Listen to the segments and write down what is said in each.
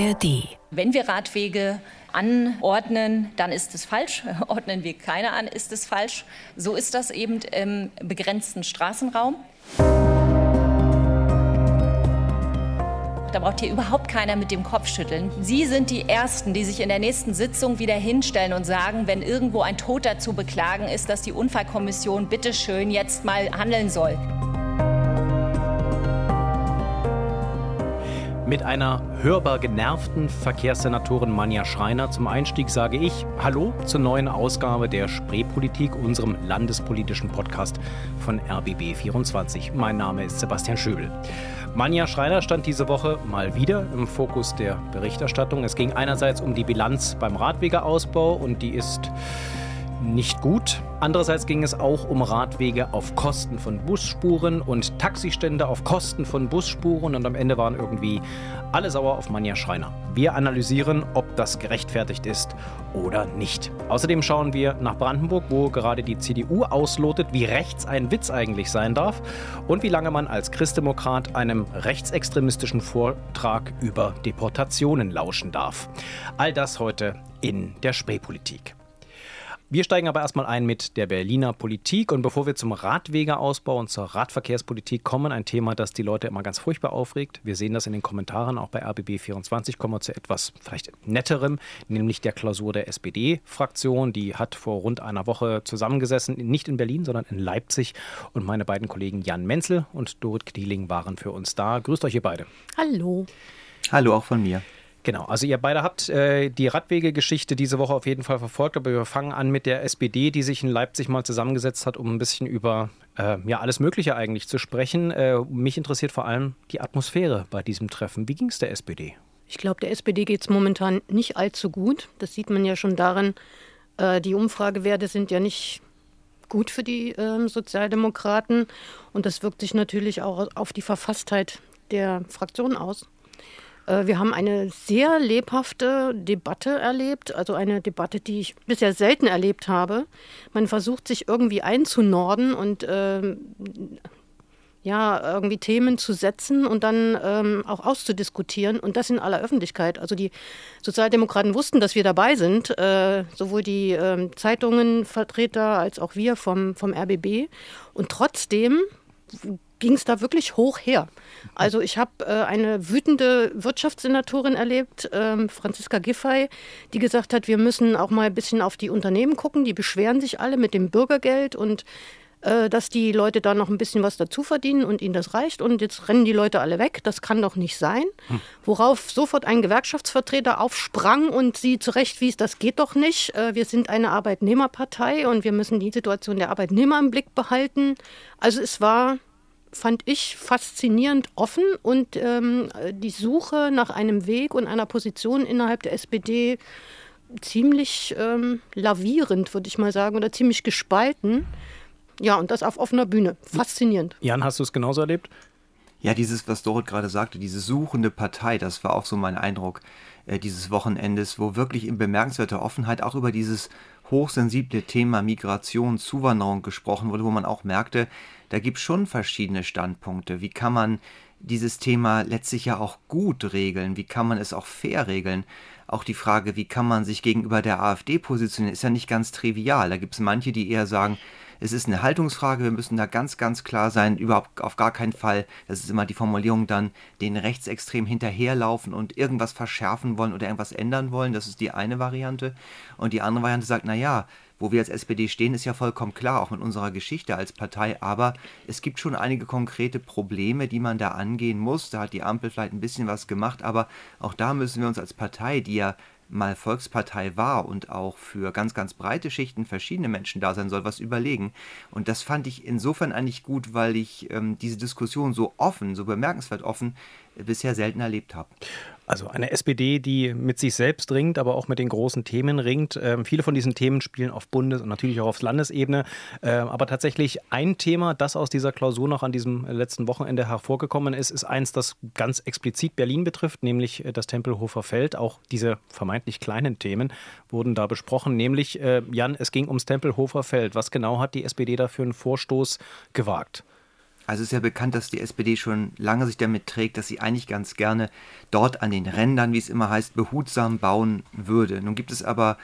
ARD. Wenn wir Radwege anordnen, dann ist es falsch. Ordnen wir keine an, ist es falsch. So ist das eben im begrenzten Straßenraum. Da braucht hier überhaupt keiner mit dem Kopf schütteln. Sie sind die Ersten, die sich in der nächsten Sitzung wieder hinstellen und sagen, wenn irgendwo ein Toter zu beklagen ist, dass die Unfallkommission bitteschön jetzt mal handeln soll. Mit einer hörbar genervten Verkehrssenatorin Manja Schreiner zum Einstieg sage ich Hallo zur neuen Ausgabe der Spreepolitik, unserem landespolitischen Podcast von RBB24. Mein Name ist Sebastian Schöbel. Manja Schreiner stand diese Woche mal wieder im Fokus der Berichterstattung. Es ging einerseits um die Bilanz beim Radwegeausbau und die ist nicht gut. Andererseits ging es auch um Radwege auf Kosten von Busspuren und Taxistände auf Kosten von Busspuren und am Ende waren irgendwie alle sauer auf Manja Schreiner. Wir analysieren, ob das gerechtfertigt ist oder nicht. Außerdem schauen wir nach Brandenburg, wo gerade die CDU auslotet, wie rechts ein Witz eigentlich sein darf und wie lange man als Christdemokrat einem rechtsextremistischen Vortrag über Deportationen lauschen darf. All das heute in der Spreepolitik. Wir steigen aber erstmal ein mit der Berliner Politik. Und bevor wir zum Radwegeausbau und zur Radverkehrspolitik kommen, ein Thema, das die Leute immer ganz furchtbar aufregt. Wir sehen das in den Kommentaren auch bei RBB24. Kommen wir zu etwas vielleicht netterem, nämlich der Klausur der SPD-Fraktion. Die hat vor rund einer Woche zusammengesessen, nicht in Berlin, sondern in Leipzig. Und meine beiden Kollegen Jan Menzel und Dorit Knieling waren für uns da. Grüßt euch ihr beide. Hallo. Hallo auch von mir. Genau, also ihr beide habt äh, die Radwegegeschichte diese Woche auf jeden Fall verfolgt, aber wir fangen an mit der SPD, die sich in Leipzig mal zusammengesetzt hat, um ein bisschen über äh, ja, alles Mögliche eigentlich zu sprechen. Äh, mich interessiert vor allem die Atmosphäre bei diesem Treffen. Wie ging es der SPD? Ich glaube, der SPD geht es momentan nicht allzu gut. Das sieht man ja schon darin, äh, die Umfragewerte sind ja nicht gut für die ähm, Sozialdemokraten und das wirkt sich natürlich auch auf die Verfasstheit der Fraktion aus. Äh, wir haben eine sehr lebhafte Debatte erlebt, also eine Debatte, die ich bisher selten erlebt habe. Man versucht sich irgendwie einzunorden und ähm, ja, irgendwie Themen zu setzen und dann ähm, auch auszudiskutieren und das in aller Öffentlichkeit. Also die Sozialdemokraten wussten, dass wir dabei sind, äh, sowohl die äh, Zeitungenvertreter als auch wir vom, vom RBB. Und trotzdem ging es da wirklich hoch her. Also ich habe äh, eine wütende Wirtschaftssenatorin erlebt, ähm, Franziska Giffey, die gesagt hat, wir müssen auch mal ein bisschen auf die Unternehmen gucken. Die beschweren sich alle mit dem Bürgergeld und äh, dass die Leute da noch ein bisschen was dazu verdienen und ihnen das reicht. Und jetzt rennen die Leute alle weg. Das kann doch nicht sein. Hm. Worauf sofort ein Gewerkschaftsvertreter aufsprang und sie zurechtwies, das geht doch nicht. Äh, wir sind eine Arbeitnehmerpartei und wir müssen die Situation der Arbeitnehmer im Blick behalten. Also es war fand ich faszinierend offen und ähm, die Suche nach einem Weg und einer Position innerhalb der SPD ziemlich ähm, lavierend, würde ich mal sagen, oder ziemlich gespalten. Ja, und das auf offener Bühne. Faszinierend. Jan, hast du es genauso erlebt? Ja, dieses, was Dorit gerade sagte, diese suchende Partei, das war auch so mein Eindruck äh, dieses Wochenendes, wo wirklich in bemerkenswerter Offenheit auch über dieses hochsensible Thema Migration, Zuwanderung gesprochen wurde, wo man auch merkte, da gibt es schon verschiedene Standpunkte. Wie kann man dieses Thema letztlich ja auch gut regeln? Wie kann man es auch fair regeln? Auch die Frage, wie kann man sich gegenüber der AfD positionieren, ist ja nicht ganz trivial. Da gibt es manche, die eher sagen, es ist eine Haltungsfrage, wir müssen da ganz, ganz klar sein, überhaupt auf gar keinen Fall, das ist immer die Formulierung dann, den Rechtsextrem hinterherlaufen und irgendwas verschärfen wollen oder irgendwas ändern wollen, das ist die eine Variante. Und die andere Variante sagt, naja, wo wir als SPD stehen, ist ja vollkommen klar, auch mit unserer Geschichte als Partei. Aber es gibt schon einige konkrete Probleme, die man da angehen muss. Da hat die Ampel vielleicht ein bisschen was gemacht, aber auch da müssen wir uns als Partei, die ja mal Volkspartei war und auch für ganz, ganz breite Schichten verschiedene Menschen da sein soll, was überlegen. Und das fand ich insofern eigentlich gut, weil ich ähm, diese Diskussion so offen, so bemerkenswert offen bisher selten erlebt habe. Also eine SPD, die mit sich selbst ringt, aber auch mit den großen Themen ringt. Ähm, viele von diesen Themen spielen auf Bundes- und natürlich auch auf Landesebene. Ähm, aber tatsächlich ein Thema, das aus dieser Klausur noch an diesem letzten Wochenende hervorgekommen ist, ist eins, das ganz explizit Berlin betrifft, nämlich äh, das Tempelhofer Feld. Auch diese vermeintlich kleinen Themen wurden da besprochen. Nämlich, äh, Jan, es ging ums Tempelhofer Feld. Was genau hat die SPD da für einen Vorstoß gewagt? Also ist ja bekannt, dass die SPD schon lange sich damit trägt, dass sie eigentlich ganz gerne dort an den Rändern, wie es immer heißt, behutsam bauen würde. Nun gibt es aber,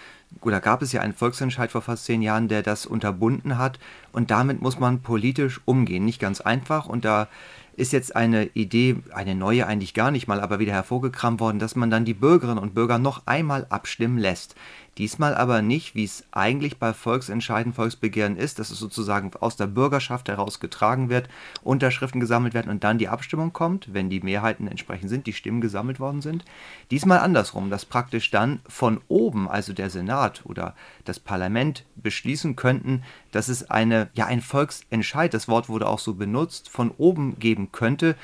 oder gab es ja einen Volksentscheid vor fast zehn Jahren, der das unterbunden hat. Und damit muss man politisch umgehen. Nicht ganz einfach. Und da ist jetzt eine Idee, eine neue eigentlich gar nicht mal, aber wieder hervorgekramt worden, dass man dann die Bürgerinnen und Bürger noch einmal abstimmen lässt. Diesmal aber nicht, wie es eigentlich bei Volksentscheiden, Volksbegehren ist, dass es sozusagen aus der Bürgerschaft heraus getragen wird, Unterschriften gesammelt werden und dann die Abstimmung kommt, wenn die Mehrheiten entsprechend sind, die Stimmen gesammelt worden sind. Diesmal andersrum, dass praktisch dann von oben, also der Senat oder das Parlament beschließen könnten, dass es eine, ja, ein Volksentscheid, das Wort wurde auch so benutzt, von oben geben könnte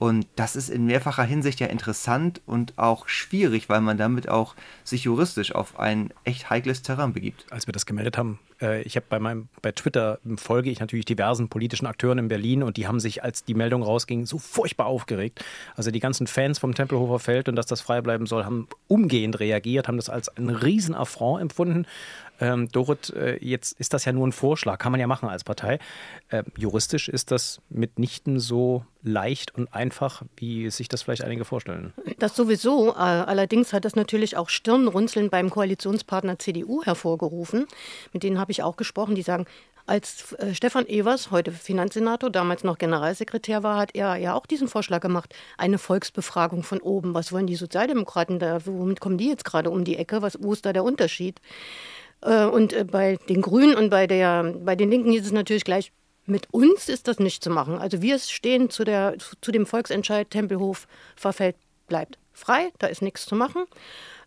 und das ist in mehrfacher Hinsicht ja interessant und auch schwierig, weil man damit auch sich juristisch auf ein echt heikles Terrain begibt. Als wir das gemeldet haben, äh, ich habe bei meinem bei Twitter folge ich natürlich diversen politischen Akteuren in Berlin und die haben sich, als die Meldung rausging, so furchtbar aufgeregt. Also die ganzen Fans vom Tempelhofer Feld und dass das frei bleiben soll, haben umgehend reagiert, haben das als einen riesen Affront empfunden. Ähm, Dorit, äh, jetzt ist das ja nur ein Vorschlag, kann man ja machen als Partei. Äh, juristisch ist das mitnichten so leicht und einfach, wie sich das vielleicht einige vorstellen. Das sowieso. Äh, allerdings hat das natürlich auch Stirnrunzeln beim Koalitionspartner CDU hervorgerufen. Mit denen habe ich auch gesprochen. Die sagen, als äh, Stefan Evers, heute Finanzsenator, damals noch Generalsekretär war, hat er ja auch diesen Vorschlag gemacht. Eine Volksbefragung von oben. Was wollen die Sozialdemokraten da? Womit kommen die jetzt gerade um die Ecke? Was, wo ist da der Unterschied? Äh, und äh, bei den Grünen und bei, der, bei den Linken ist es natürlich gleich, mit uns ist das nicht zu machen. Also wir stehen zu, der, zu dem Volksentscheid, Tempelhof verfällt, bleibt frei, da ist nichts zu machen.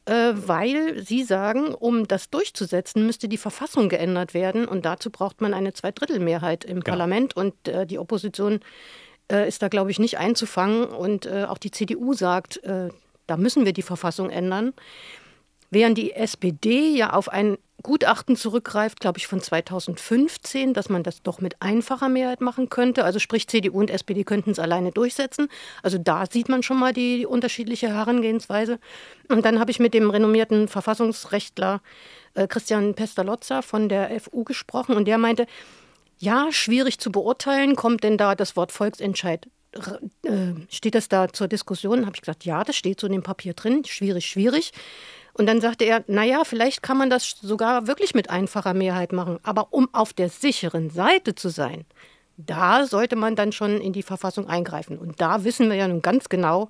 Äh, weil sie sagen, um das durchzusetzen, müsste die Verfassung geändert werden und dazu braucht man eine Zweidrittelmehrheit im genau. Parlament und die Opposition ist da, glaube ich, nicht einzufangen und auch die CDU sagt, da müssen wir die Verfassung ändern. Während die SPD ja auf ein Gutachten zurückgreift, glaube ich, von 2015, dass man das doch mit einfacher Mehrheit machen könnte. Also sprich, CDU und SPD könnten es alleine durchsetzen. Also da sieht man schon mal die unterschiedliche Herangehensweise. Und dann habe ich mit dem renommierten Verfassungsrechtler äh, Christian Pestalozza von der FU gesprochen und der meinte, ja, schwierig zu beurteilen, kommt denn da das Wort Volksentscheid äh, steht das da zur Diskussion? Habe ich gesagt, ja, das steht so in dem Papier drin. Schwierig, schwierig. Und dann sagte er, naja, vielleicht kann man das sogar wirklich mit einfacher Mehrheit machen. Aber um auf der sicheren Seite zu sein, da sollte man dann schon in die Verfassung eingreifen. Und da wissen wir ja nun ganz genau,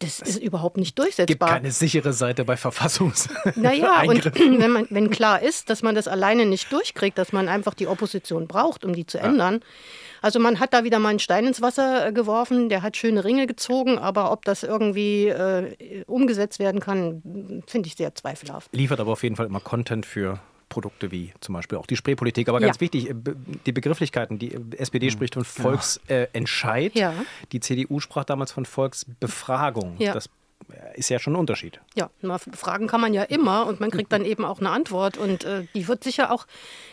das ist überhaupt nicht durchsetzbar. Es gibt keine sichere Seite bei Verfassungs. Naja, und wenn, man, wenn klar ist, dass man das alleine nicht durchkriegt, dass man einfach die Opposition braucht, um die zu ja. ändern, also man hat da wieder mal einen Stein ins Wasser äh, geworfen, der hat schöne Ringe gezogen, aber ob das irgendwie äh, umgesetzt werden kann, finde ich sehr zweifelhaft. Liefert aber auf jeden Fall immer Content für Produkte wie zum Beispiel auch die Spreepolitik. Aber ganz ja. wichtig, äh, die Begrifflichkeiten. Die SPD mhm. spricht von Volksentscheid. Ja. Die CDU sprach damals von Volksbefragung. Ja. Das ist ja schon ein Unterschied. Ja, fragen kann man ja immer und man kriegt dann eben auch eine Antwort. Und äh, die wird sicher auch,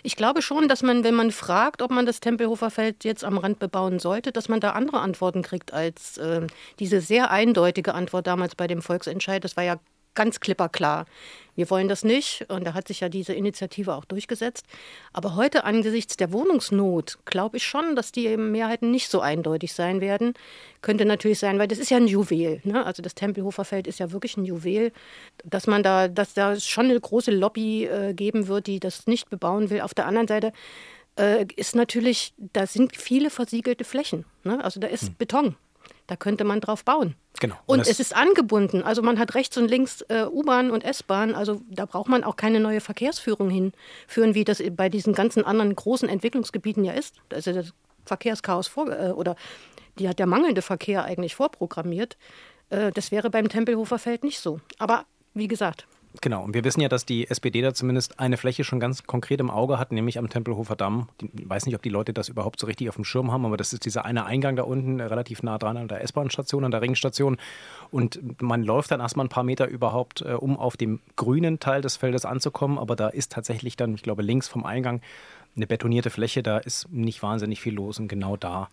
ich glaube schon, dass man, wenn man fragt, ob man das Tempelhofer Feld jetzt am Rand bebauen sollte, dass man da andere Antworten kriegt als äh, diese sehr eindeutige Antwort damals bei dem Volksentscheid. Das war ja ganz klipperklar. Wir wollen das nicht. Und da hat sich ja diese Initiative auch durchgesetzt. Aber heute angesichts der Wohnungsnot glaube ich schon, dass die Mehrheiten nicht so eindeutig sein werden. Könnte natürlich sein, weil das ist ja ein Juwel. Ne? Also das Tempelhofer Feld ist ja wirklich ein Juwel, dass man da, dass da schon eine große Lobby äh, geben wird, die das nicht bebauen will. Auf der anderen Seite äh, ist natürlich, da sind viele versiegelte Flächen. Ne? Also da ist hm. Beton. Da könnte man drauf bauen. Genau. Und, und es ist angebunden. Also man hat rechts und links äh, U-Bahn und S-Bahn. Also da braucht man auch keine neue Verkehrsführung hinführen, wie das bei diesen ganzen anderen großen Entwicklungsgebieten ja ist. Da ist ja das Verkehrschaos vor, äh, oder die hat der mangelnde Verkehr eigentlich vorprogrammiert. Äh, das wäre beim Tempelhofer Feld nicht so. Aber wie gesagt, Genau, und wir wissen ja, dass die SPD da zumindest eine Fläche schon ganz konkret im Auge hat, nämlich am Tempelhofer Damm. Ich weiß nicht, ob die Leute das überhaupt so richtig auf dem Schirm haben, aber das ist dieser eine Eingang da unten, relativ nah dran an der S-Bahn-Station, an der Ringstation. Und man läuft dann erstmal ein paar Meter überhaupt, äh, um auf dem grünen Teil des Feldes anzukommen. Aber da ist tatsächlich dann, ich glaube, links vom Eingang eine betonierte Fläche. Da ist nicht wahnsinnig viel los und genau da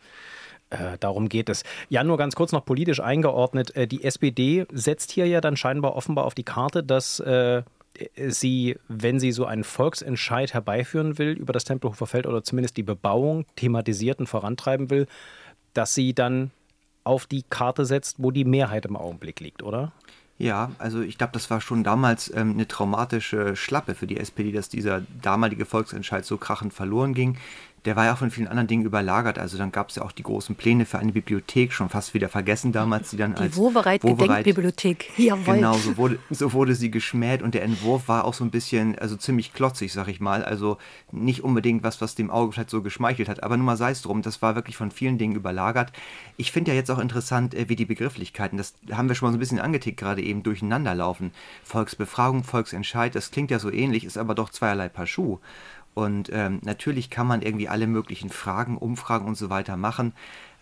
äh, darum geht es. Ja, nur ganz kurz noch politisch eingeordnet. Äh, die SPD setzt hier ja dann scheinbar offenbar auf die Karte, dass äh, sie, wenn sie so einen Volksentscheid herbeiführen will über das Tempelhofer Feld oder zumindest die Bebauung thematisiert und vorantreiben will, dass sie dann auf die Karte setzt, wo die Mehrheit im Augenblick liegt, oder? Ja, also ich glaube, das war schon damals ähm, eine traumatische Schlappe für die SPD, dass dieser damalige Volksentscheid so krachend verloren ging der war ja auch von vielen anderen Dingen überlagert. Also dann gab es ja auch die großen Pläne für eine Bibliothek, schon fast wieder vergessen damals, die dann die als Wovereit Gedenkbibliothek. Jawohl. Genau, so wurde, so wurde sie geschmäht und der Entwurf war auch so ein bisschen, also ziemlich klotzig, sag ich mal. Also nicht unbedingt was, was dem Auge vielleicht so geschmeichelt hat. Aber nun mal sei es drum, das war wirklich von vielen Dingen überlagert. Ich finde ja jetzt auch interessant, äh, wie die Begrifflichkeiten, das haben wir schon mal so ein bisschen angetickt, gerade eben durcheinander laufen. Volksbefragung, Volksentscheid, das klingt ja so ähnlich, ist aber doch zweierlei Paar Schuh. Und ähm, natürlich kann man irgendwie alle möglichen Fragen, Umfragen und so weiter machen.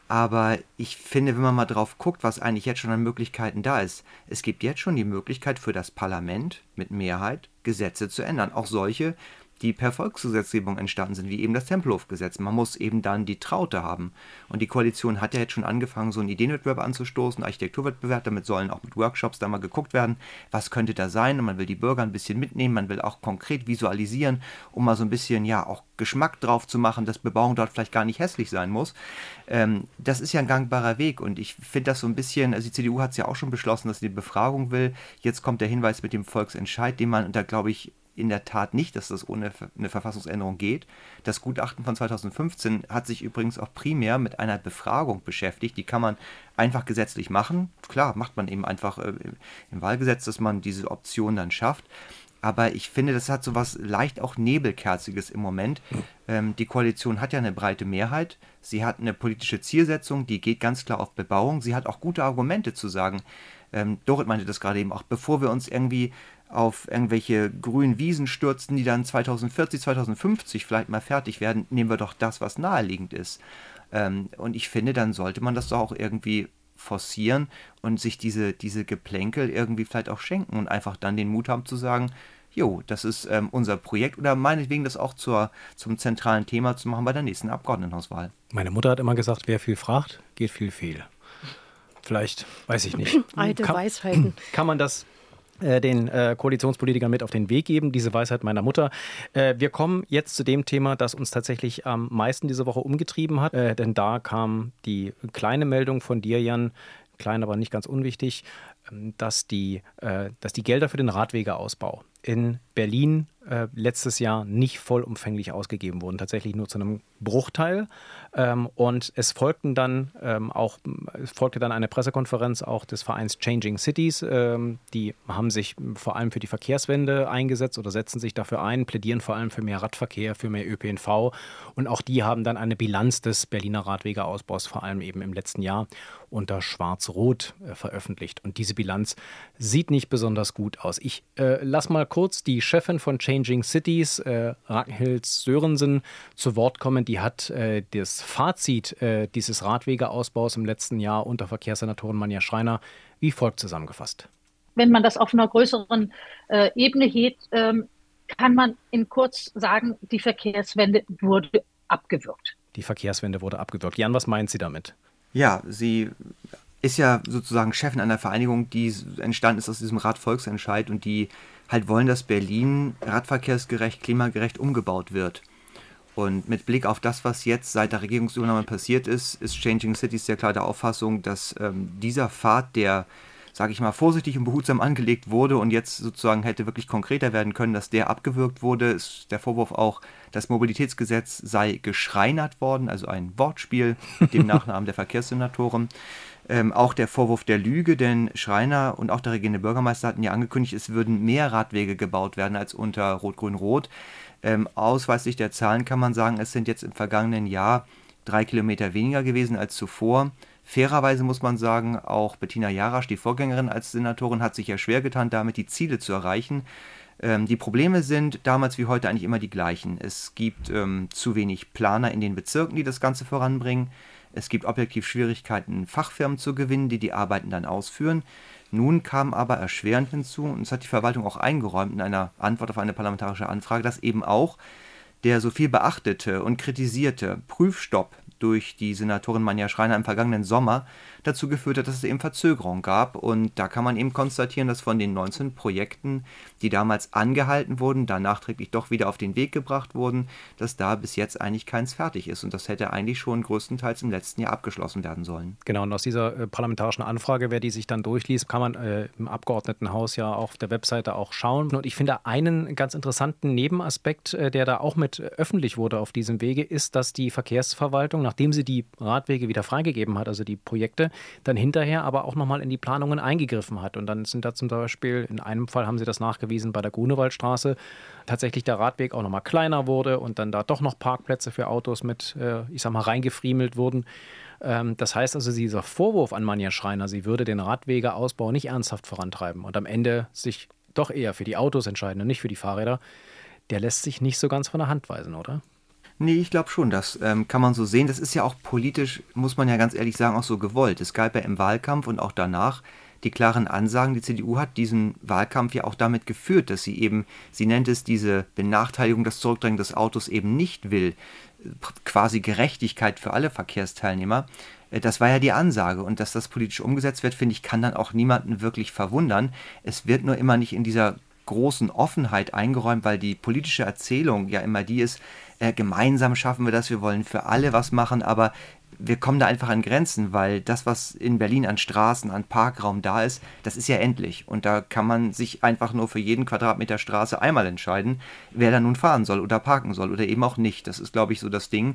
Aber ich finde, wenn man mal drauf guckt, was eigentlich jetzt schon an Möglichkeiten da ist, es gibt jetzt schon die Möglichkeit für das Parlament mit Mehrheit Gesetze zu ändern. Auch solche, die per Volksgesetzgebung entstanden sind, wie eben das Tempelhofgesetz. Man muss eben dann die Traute haben. Und die Koalition hat ja jetzt schon angefangen, so einen Ideenwettbewerb anzustoßen, Architekturwettbewerb, damit sollen auch mit Workshops da mal geguckt werden, was könnte da sein. Und man will die Bürger ein bisschen mitnehmen, man will auch konkret visualisieren, um mal so ein bisschen, ja, auch Geschmack drauf zu machen, dass Bebauung dort vielleicht gar nicht hässlich sein muss. Ähm, das ist ja ein gangbarer Weg und ich finde das so ein bisschen, also die CDU hat es ja auch schon beschlossen, dass sie die Befragung will. Jetzt kommt der Hinweis mit dem Volksentscheid, den man, da glaube ich, in der Tat nicht, dass das ohne eine Verfassungsänderung geht. Das Gutachten von 2015 hat sich übrigens auch primär mit einer Befragung beschäftigt. Die kann man einfach gesetzlich machen. Klar, macht man eben einfach äh, im Wahlgesetz, dass man diese Option dann schafft. Aber ich finde, das hat so was leicht auch Nebelkerziges im Moment. Ähm, die Koalition hat ja eine breite Mehrheit. Sie hat eine politische Zielsetzung, die geht ganz klar auf Bebauung. Sie hat auch gute Argumente zu sagen. Ähm, Dorit meinte das gerade eben auch, bevor wir uns irgendwie auf irgendwelche grünen Wiesen stürzen, die dann 2040, 2050 vielleicht mal fertig werden, nehmen wir doch das, was naheliegend ist. Ähm, und ich finde, dann sollte man das doch auch irgendwie forcieren und sich diese, diese Geplänkel irgendwie vielleicht auch schenken und einfach dann den Mut haben zu sagen, jo, das ist ähm, unser Projekt oder meinetwegen das auch zur, zum zentralen Thema zu machen bei der nächsten Abgeordnetenhauswahl. Meine Mutter hat immer gesagt, wer viel fragt, geht viel fehl. Vielleicht, weiß ich nicht. Alte kann, Weisheiten. Kann man das den äh, Koalitionspolitikern mit auf den Weg geben, diese Weisheit meiner Mutter. Äh, wir kommen jetzt zu dem Thema, das uns tatsächlich am meisten diese Woche umgetrieben hat, äh, denn da kam die kleine Meldung von dir, Jan, klein, aber nicht ganz unwichtig, ähm, dass die, äh, dass die Gelder für den Radwegeausbau in Berlin äh, letztes Jahr nicht vollumfänglich ausgegeben wurden, tatsächlich nur zu einem Bruchteil. Ähm, und es folgten dann ähm, auch, folgte dann eine Pressekonferenz auch des Vereins Changing Cities. Ähm, die haben sich vor allem für die Verkehrswende eingesetzt oder setzen sich dafür ein, plädieren vor allem für mehr Radverkehr, für mehr ÖPNV. Und auch die haben dann eine Bilanz des Berliner Radwegeausbaus, vor allem eben im letzten Jahr, unter Schwarz-Rot äh, veröffentlicht. Und diese Bilanz sieht nicht besonders gut aus. Ich äh, lass mal kurz die Chefin von Changing Cities, äh, Ragnhild Sörensen, zu Wort kommen. Die hat äh, das Fazit äh, dieses Radwegeausbaus im letzten Jahr unter Verkehrssenatorin Manja Schreiner wie folgt zusammengefasst. Wenn man das auf einer größeren äh, Ebene hebt, ähm, kann man in kurz sagen, die Verkehrswende wurde abgewürgt. Die Verkehrswende wurde abgewürgt. Jan, was meint sie damit? Ja, sie ist ja sozusagen Chefin einer Vereinigung, die entstanden ist aus diesem Radvolksentscheid und die halt wollen, dass Berlin radverkehrsgerecht, klimagerecht umgebaut wird. Und mit Blick auf das, was jetzt seit der Regierungsübernahme passiert ist, ist Changing Cities sehr klar der Auffassung, dass ähm, dieser Pfad, der, sage ich mal, vorsichtig und behutsam angelegt wurde und jetzt sozusagen hätte wirklich konkreter werden können, dass der abgewürgt wurde. Ist der Vorwurf auch, das Mobilitätsgesetz sei geschreinert worden, also ein Wortspiel mit dem Nachnamen der Verkehrssenatoren. Ähm, auch der Vorwurf der Lüge, denn Schreiner und auch der regierende Bürgermeister hatten ja angekündigt, es würden mehr Radwege gebaut werden als unter Rot-Grün-Rot. Ähm, ausweislich der Zahlen kann man sagen, es sind jetzt im vergangenen Jahr drei Kilometer weniger gewesen als zuvor. Fairerweise muss man sagen, auch Bettina Jarasch, die Vorgängerin als Senatorin, hat sich ja schwer getan, damit die Ziele zu erreichen. Ähm, die Probleme sind damals wie heute eigentlich immer die gleichen. Es gibt ähm, zu wenig Planer in den Bezirken, die das Ganze voranbringen. Es gibt objektiv Schwierigkeiten, Fachfirmen zu gewinnen, die die Arbeiten dann ausführen. Nun kam aber erschwerend hinzu, und das hat die Verwaltung auch eingeräumt in einer Antwort auf eine parlamentarische Anfrage, dass eben auch der so viel beachtete und kritisierte Prüfstopp durch die Senatorin Manja Schreiner im vergangenen Sommer dazu geführt hat, dass es eben Verzögerungen gab. Und da kann man eben konstatieren, dass von den 19 Projekten, die damals angehalten wurden, dann nachträglich doch wieder auf den Weg gebracht wurden, dass da bis jetzt eigentlich keins fertig ist. Und das hätte eigentlich schon größtenteils im letzten Jahr abgeschlossen werden sollen. Genau, und aus dieser äh, parlamentarischen Anfrage, wer die sich dann durchliest, kann man äh, im Abgeordnetenhaus ja auf der Webseite auch schauen. Und ich finde einen ganz interessanten Nebenaspekt, äh, der da auch mit öffentlich wurde auf diesem Wege, ist, dass die Verkehrsverwaltung, nachdem sie die Radwege wieder freigegeben hat, also die Projekte, dann hinterher aber auch nochmal in die Planungen eingegriffen hat. Und dann sind da zum Beispiel, in einem Fall haben sie das nachgewiesen, bei der Grunewaldstraße tatsächlich der Radweg auch nochmal kleiner wurde und dann da doch noch Parkplätze für Autos mit, äh, ich sag mal, reingefriemelt wurden. Ähm, das heißt also, dieser Vorwurf an Manja Schreiner, sie würde den Radwegeausbau nicht ernsthaft vorantreiben und am Ende sich doch eher für die Autos entscheiden und nicht für die Fahrräder, der lässt sich nicht so ganz von der Hand weisen, oder? Nee, ich glaube schon, das ähm, kann man so sehen. Das ist ja auch politisch, muss man ja ganz ehrlich sagen, auch so gewollt. Es gab ja im Wahlkampf und auch danach die klaren Ansagen. Die CDU hat diesen Wahlkampf ja auch damit geführt, dass sie eben, sie nennt es diese Benachteiligung, das Zurückdrängen des Autos eben nicht will. Quasi Gerechtigkeit für alle Verkehrsteilnehmer. Äh, das war ja die Ansage. Und dass das politisch umgesetzt wird, finde ich, kann dann auch niemanden wirklich verwundern. Es wird nur immer nicht in dieser großen Offenheit eingeräumt, weil die politische Erzählung ja immer die ist, äh, gemeinsam schaffen wir das, wir wollen für alle was machen, aber wir kommen da einfach an Grenzen, weil das, was in Berlin an Straßen, an Parkraum da ist, das ist ja endlich. Und da kann man sich einfach nur für jeden Quadratmeter Straße einmal entscheiden, wer da nun fahren soll oder parken soll oder eben auch nicht. Das ist, glaube ich, so das Ding.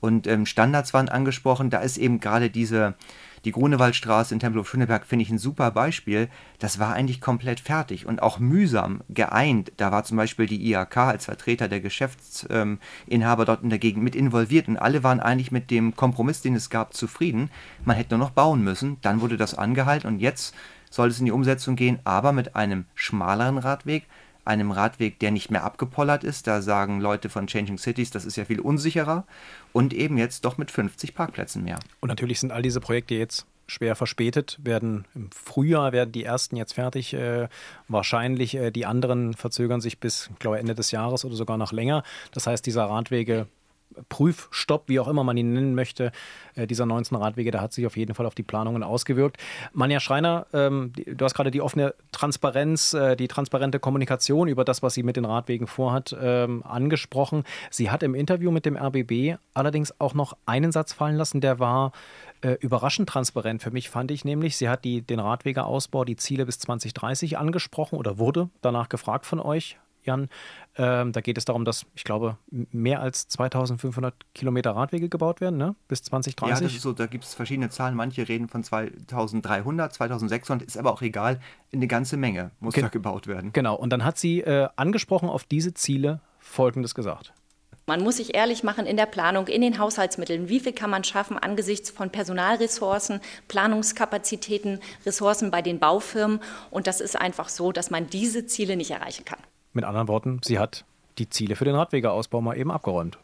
Und ähm, Standards waren angesprochen, da ist eben gerade diese die Grunewaldstraße in Tempelhof Schöneberg finde ich ein super Beispiel. Das war eigentlich komplett fertig und auch mühsam geeint. Da war zum Beispiel die IAK als Vertreter der Geschäftsinhaber dort in der Gegend mit involviert und alle waren eigentlich mit dem Kompromiss, den es gab, zufrieden. Man hätte nur noch bauen müssen. Dann wurde das angehalten und jetzt soll es in die Umsetzung gehen, aber mit einem schmaleren Radweg, einem Radweg, der nicht mehr abgepollert ist. Da sagen Leute von Changing Cities, das ist ja viel unsicherer. Und eben jetzt doch mit 50 Parkplätzen mehr. Und natürlich sind all diese Projekte jetzt schwer verspätet, werden im Frühjahr werden die ersten jetzt fertig. Äh, wahrscheinlich äh, die anderen verzögern sich bis, glaube, Ende des Jahres oder sogar noch länger. Das heißt, dieser Radwege Prüfstopp, wie auch immer man ihn nennen möchte, äh, dieser 19 Radwege, der hat sich auf jeden Fall auf die Planungen ausgewirkt. Manja Schreiner, ähm, du hast gerade die offene Transparenz, äh, die transparente Kommunikation über das, was sie mit den Radwegen vorhat, ähm, angesprochen. Sie hat im Interview mit dem RBB allerdings auch noch einen Satz fallen lassen, der war äh, überraschend transparent für mich, fand ich nämlich. Sie hat die, den Radwegeausbau, die Ziele bis 2030 angesprochen oder wurde danach gefragt von euch. Jan. Ähm, da geht es darum, dass, ich glaube, mehr als 2500 Kilometer Radwege gebaut werden, ne? bis 2030. Ja, das ist so, da gibt es verschiedene Zahlen. Manche reden von 2300, 2600, ist aber auch egal. Eine ganze Menge muss Gen da gebaut werden. Genau, und dann hat sie äh, angesprochen auf diese Ziele Folgendes gesagt. Man muss sich ehrlich machen in der Planung, in den Haushaltsmitteln. Wie viel kann man schaffen angesichts von Personalressourcen, Planungskapazitäten, Ressourcen bei den Baufirmen? Und das ist einfach so, dass man diese Ziele nicht erreichen kann. Mit anderen Worten, sie hat die Ziele für den Radwegeausbau mal eben abgeräumt.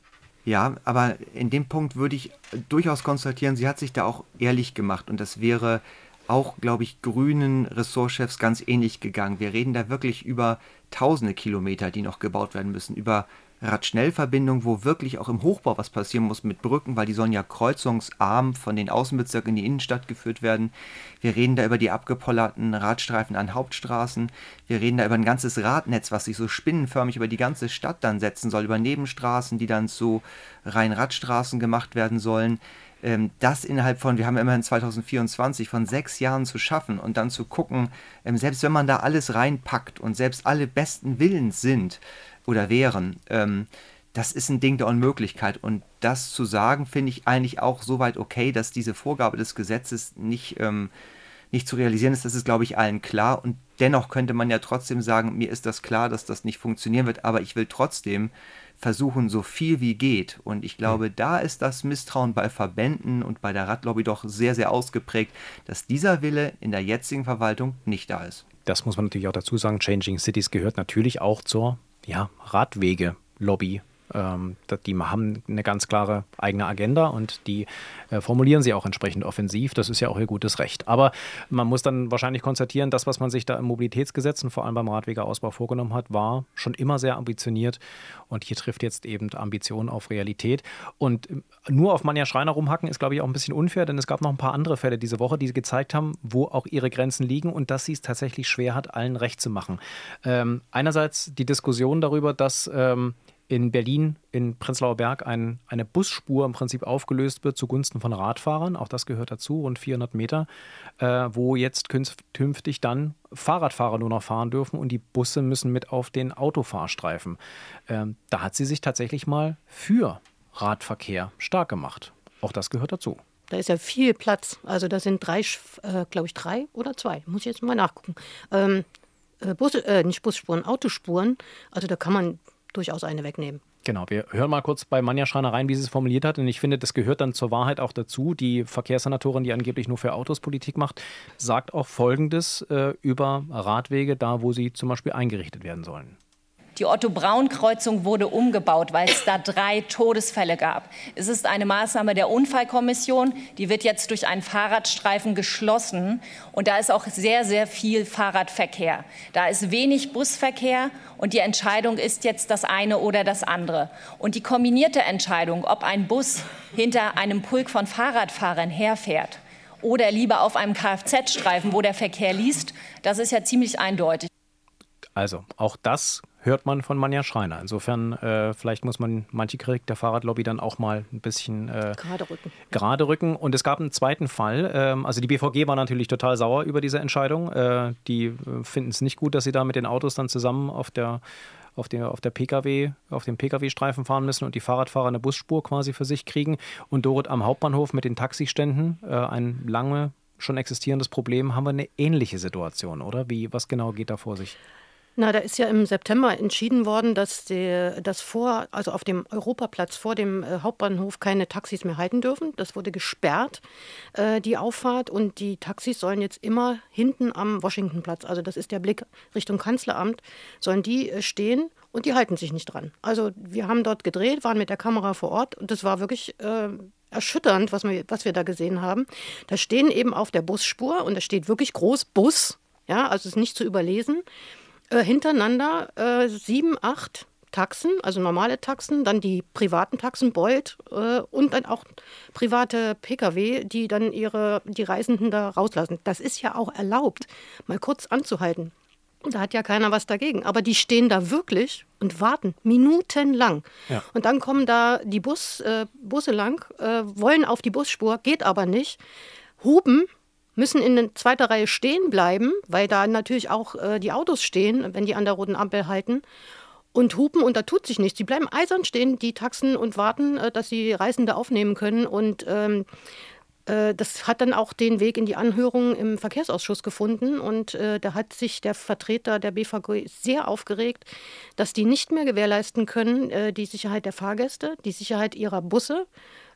Ja, aber in dem Punkt würde ich durchaus konstatieren, sie hat sich da auch ehrlich gemacht und das wäre auch, glaube ich, grünen Ressortchefs ganz ähnlich gegangen. Wir reden da wirklich über tausende Kilometer, die noch gebaut werden müssen, über Radschnellverbindung, wo wirklich auch im Hochbau was passieren muss mit Brücken, weil die sollen ja kreuzungsarm von den Außenbezirken in die Innenstadt geführt werden. Wir reden da über die abgepollerten Radstreifen an Hauptstraßen. Wir reden da über ein ganzes Radnetz, was sich so spinnenförmig über die ganze Stadt dann setzen soll, über Nebenstraßen, die dann zu rein Radstraßen gemacht werden sollen ähm, das innerhalb von, wir haben immerhin 2024, von sechs Jahren zu schaffen und dann zu gucken, ähm, selbst wenn man da alles reinpackt und selbst alle besten Willens sind, oder wären. Ähm, das ist ein Ding der Unmöglichkeit. Und das zu sagen, finde ich eigentlich auch soweit okay, dass diese Vorgabe des Gesetzes nicht, ähm, nicht zu realisieren ist. Das ist, glaube ich, allen klar. Und dennoch könnte man ja trotzdem sagen, mir ist das klar, dass das nicht funktionieren wird, aber ich will trotzdem versuchen, so viel wie geht. Und ich glaube, da ist das Misstrauen bei Verbänden und bei der Radlobby doch sehr, sehr ausgeprägt, dass dieser Wille in der jetzigen Verwaltung nicht da ist. Das muss man natürlich auch dazu sagen. Changing Cities gehört natürlich auch zur ja, Radwege-Lobby Ähm, die haben eine ganz klare eigene Agenda und die äh, formulieren sie auch entsprechend offensiv. Das ist ja auch ihr gutes Recht. Aber man muss dann wahrscheinlich konstatieren, das, was man sich da im Mobilitätsgesetz und vor allem beim Radwegeausbau vorgenommen hat, war schon immer sehr ambitioniert. Und hier trifft jetzt eben Ambition auf Realität. Und ähm, nur auf Manja Schreiner rumhacken ist, glaube ich, auch ein bisschen unfair, denn es gab noch ein paar andere Fälle diese Woche, die gezeigt haben, wo auch ihre Grenzen liegen und dass sie es tatsächlich schwer hat, allen recht zu machen. Ähm, einerseits die Diskussion darüber, dass ähm, in Berlin in Prenzlauer Berg ein, eine Busspur im Prinzip aufgelöst wird zugunsten von Radfahrern. Auch das gehört dazu, rund 400 Meter, äh, wo jetzt künftig dann Fahrradfahrer nur noch fahren dürfen und die Busse müssen mit auf den Autofahrstreifen. Ähm, da hat sie sich tatsächlich mal für Radverkehr stark gemacht. Auch das gehört dazu. Da ist ja viel Platz. Also da sind drei, äh, glaube ich, drei oder zwei. Muss ich jetzt mal nachgucken. Ähm, äh, Busse, äh, nicht Busspuren, Autospuren. Also da kann man durchaus eine wegnehmen. Genau, wir hören mal kurz bei Manja Schreiner rein, wie sie es formuliert hat. Und ich finde, das gehört dann zur Wahrheit auch dazu. Die Verkehrssenatorin, die angeblich nur für Autos Politik macht, sagt auch Folgendes äh, über Radwege, da wo sie zum Beispiel eingerichtet werden sollen. Die Otto-Braun-Kreuzung wurde umgebaut, weil es da drei Todesfälle gab. Es ist eine Maßnahme der Unfallkommission. Die wird jetzt durch einen Fahrradstreifen geschlossen. Und da ist auch sehr, sehr viel Fahrradverkehr. Da ist wenig Busverkehr. Und die Entscheidung ist jetzt das eine oder das andere. Und die kombinierte Entscheidung, ob ein Bus hinter einem Pulk von Fahrradfahrern herfährt oder lieber auf einem Kfz-Streifen, wo der Verkehr liest, das ist ja ziemlich eindeutig. Also auch das hört man von Manja Schreiner. Insofern, äh, vielleicht muss man manche Kritik der Fahrradlobby dann auch mal ein bisschen äh, gerade, rücken. gerade rücken. Und es gab einen zweiten Fall. Ähm, also die BVG war natürlich total sauer über diese Entscheidung. Äh, die äh, finden es nicht gut, dass sie da mit den Autos dann zusammen auf der auf, der, auf der PKW, auf dem Pkw-Streifen fahren müssen und die Fahrradfahrer eine Busspur quasi für sich kriegen. Und dort am Hauptbahnhof mit den Taxiständen, äh, ein lange schon existierendes Problem, haben wir eine ähnliche Situation, oder? Wie, was genau geht da vor sich? Na, da ist ja im September entschieden worden, dass, die, dass vor, also auf dem Europaplatz vor dem äh, Hauptbahnhof keine Taxis mehr halten dürfen. Das wurde gesperrt, äh, die Auffahrt. Und die Taxis sollen jetzt immer hinten am Washingtonplatz, also das ist der Blick Richtung Kanzleramt, sollen die äh, stehen und die halten sich nicht dran. Also wir haben dort gedreht, waren mit der Kamera vor Ort und das war wirklich äh, erschütternd, was wir, was wir da gesehen haben. Da stehen eben auf der Busspur und da steht wirklich groß Bus, ja, also ist nicht zu überlesen äh, hintereinander äh, sieben, acht Taxen, also normale Taxen, dann die privaten Taxen, Bolt äh, und dann auch private Pkw, die dann ihre, die Reisenden da rauslassen. Das ist ja auch erlaubt, mal kurz anzuhalten. Da hat ja keiner was dagegen. Aber die stehen da wirklich und warten minutenlang. Ja. Und dann kommen da die Bus, äh, Busse lang, äh, wollen auf die Busspur, geht aber nicht. Huben müssen in zweiter Reihe stehen bleiben, weil da natürlich auch äh, die Autos stehen, wenn die an der roten Ampel halten. Und hupen und da tut sich nichts. Die bleiben eisern stehen, die Taxen und warten, äh, dass sie Reisende aufnehmen können. Und ähm, äh, das hat dann auch den Weg in die Anhörung im Verkehrsausschuss gefunden. Und äh, da hat sich der Vertreter der BVG sehr aufgeregt, dass die nicht mehr gewährleisten können, äh, die Sicherheit der Fahrgäste, die Sicherheit ihrer Busse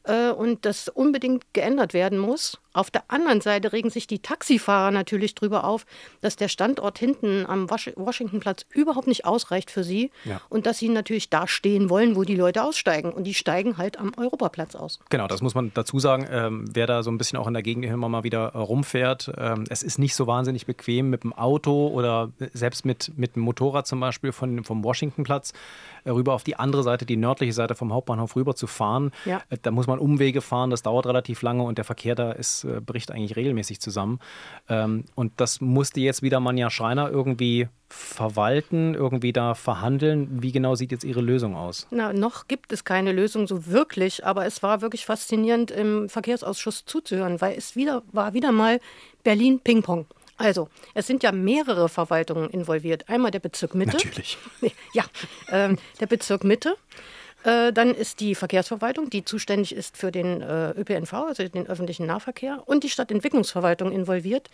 äh, und das unbedingt geändert werden muss. Auf der anderen Seite regen sich die Taxifahrer natürlich darüber auf, dass der Standort hinten am Washingtonplatz überhaupt nicht ausreicht für sie ja. und dass sie natürlich da stehen wollen, wo die Leute aussteigen. Und die steigen halt am Europaplatz aus. Genau, das muss man dazu sagen. Ähm, wer da so ein bisschen auch in der Gegend immer mal wieder äh, rumfährt, ähm, es ist nicht so wahnsinnig bequem mit dem Auto oder selbst mit, mit dem Motorrad zum Beispiel von, vom Washingtonplatz äh, rüber auf die andere Seite, die nördliche Seite vom Hauptbahnhof rüber zu fahren. Ja. Äh, da muss man Umwege fahren, das dauert relativ lange und der Verkehr da ist, äh, bricht eigentlich regelmäßig zusammen. Ähm, und das musste jetzt wieder Manja Schreiner irgendwie verwalten, irgendwie da verhandeln. Wie genau sieht jetzt Ihre Lösung aus? Na, noch gibt es keine Lösung so wirklich, aber es war wirklich faszinierend, im Verkehrsausschuss zuzuhören, weil es wieder war wieder mal Berlin Ping-Pong. Also, es sind ja mehrere Verwaltungen involviert. Einmal der Bezirk Mitte. Natürlich. Ja, äh, der Bezirk Mitte. Äh, dann ist die Verkehrsverwaltung, die zuständig ist für den äh, ÖPNV, also den öffentlichen Nahverkehr, und die Stadtentwicklungsverwaltung involviert,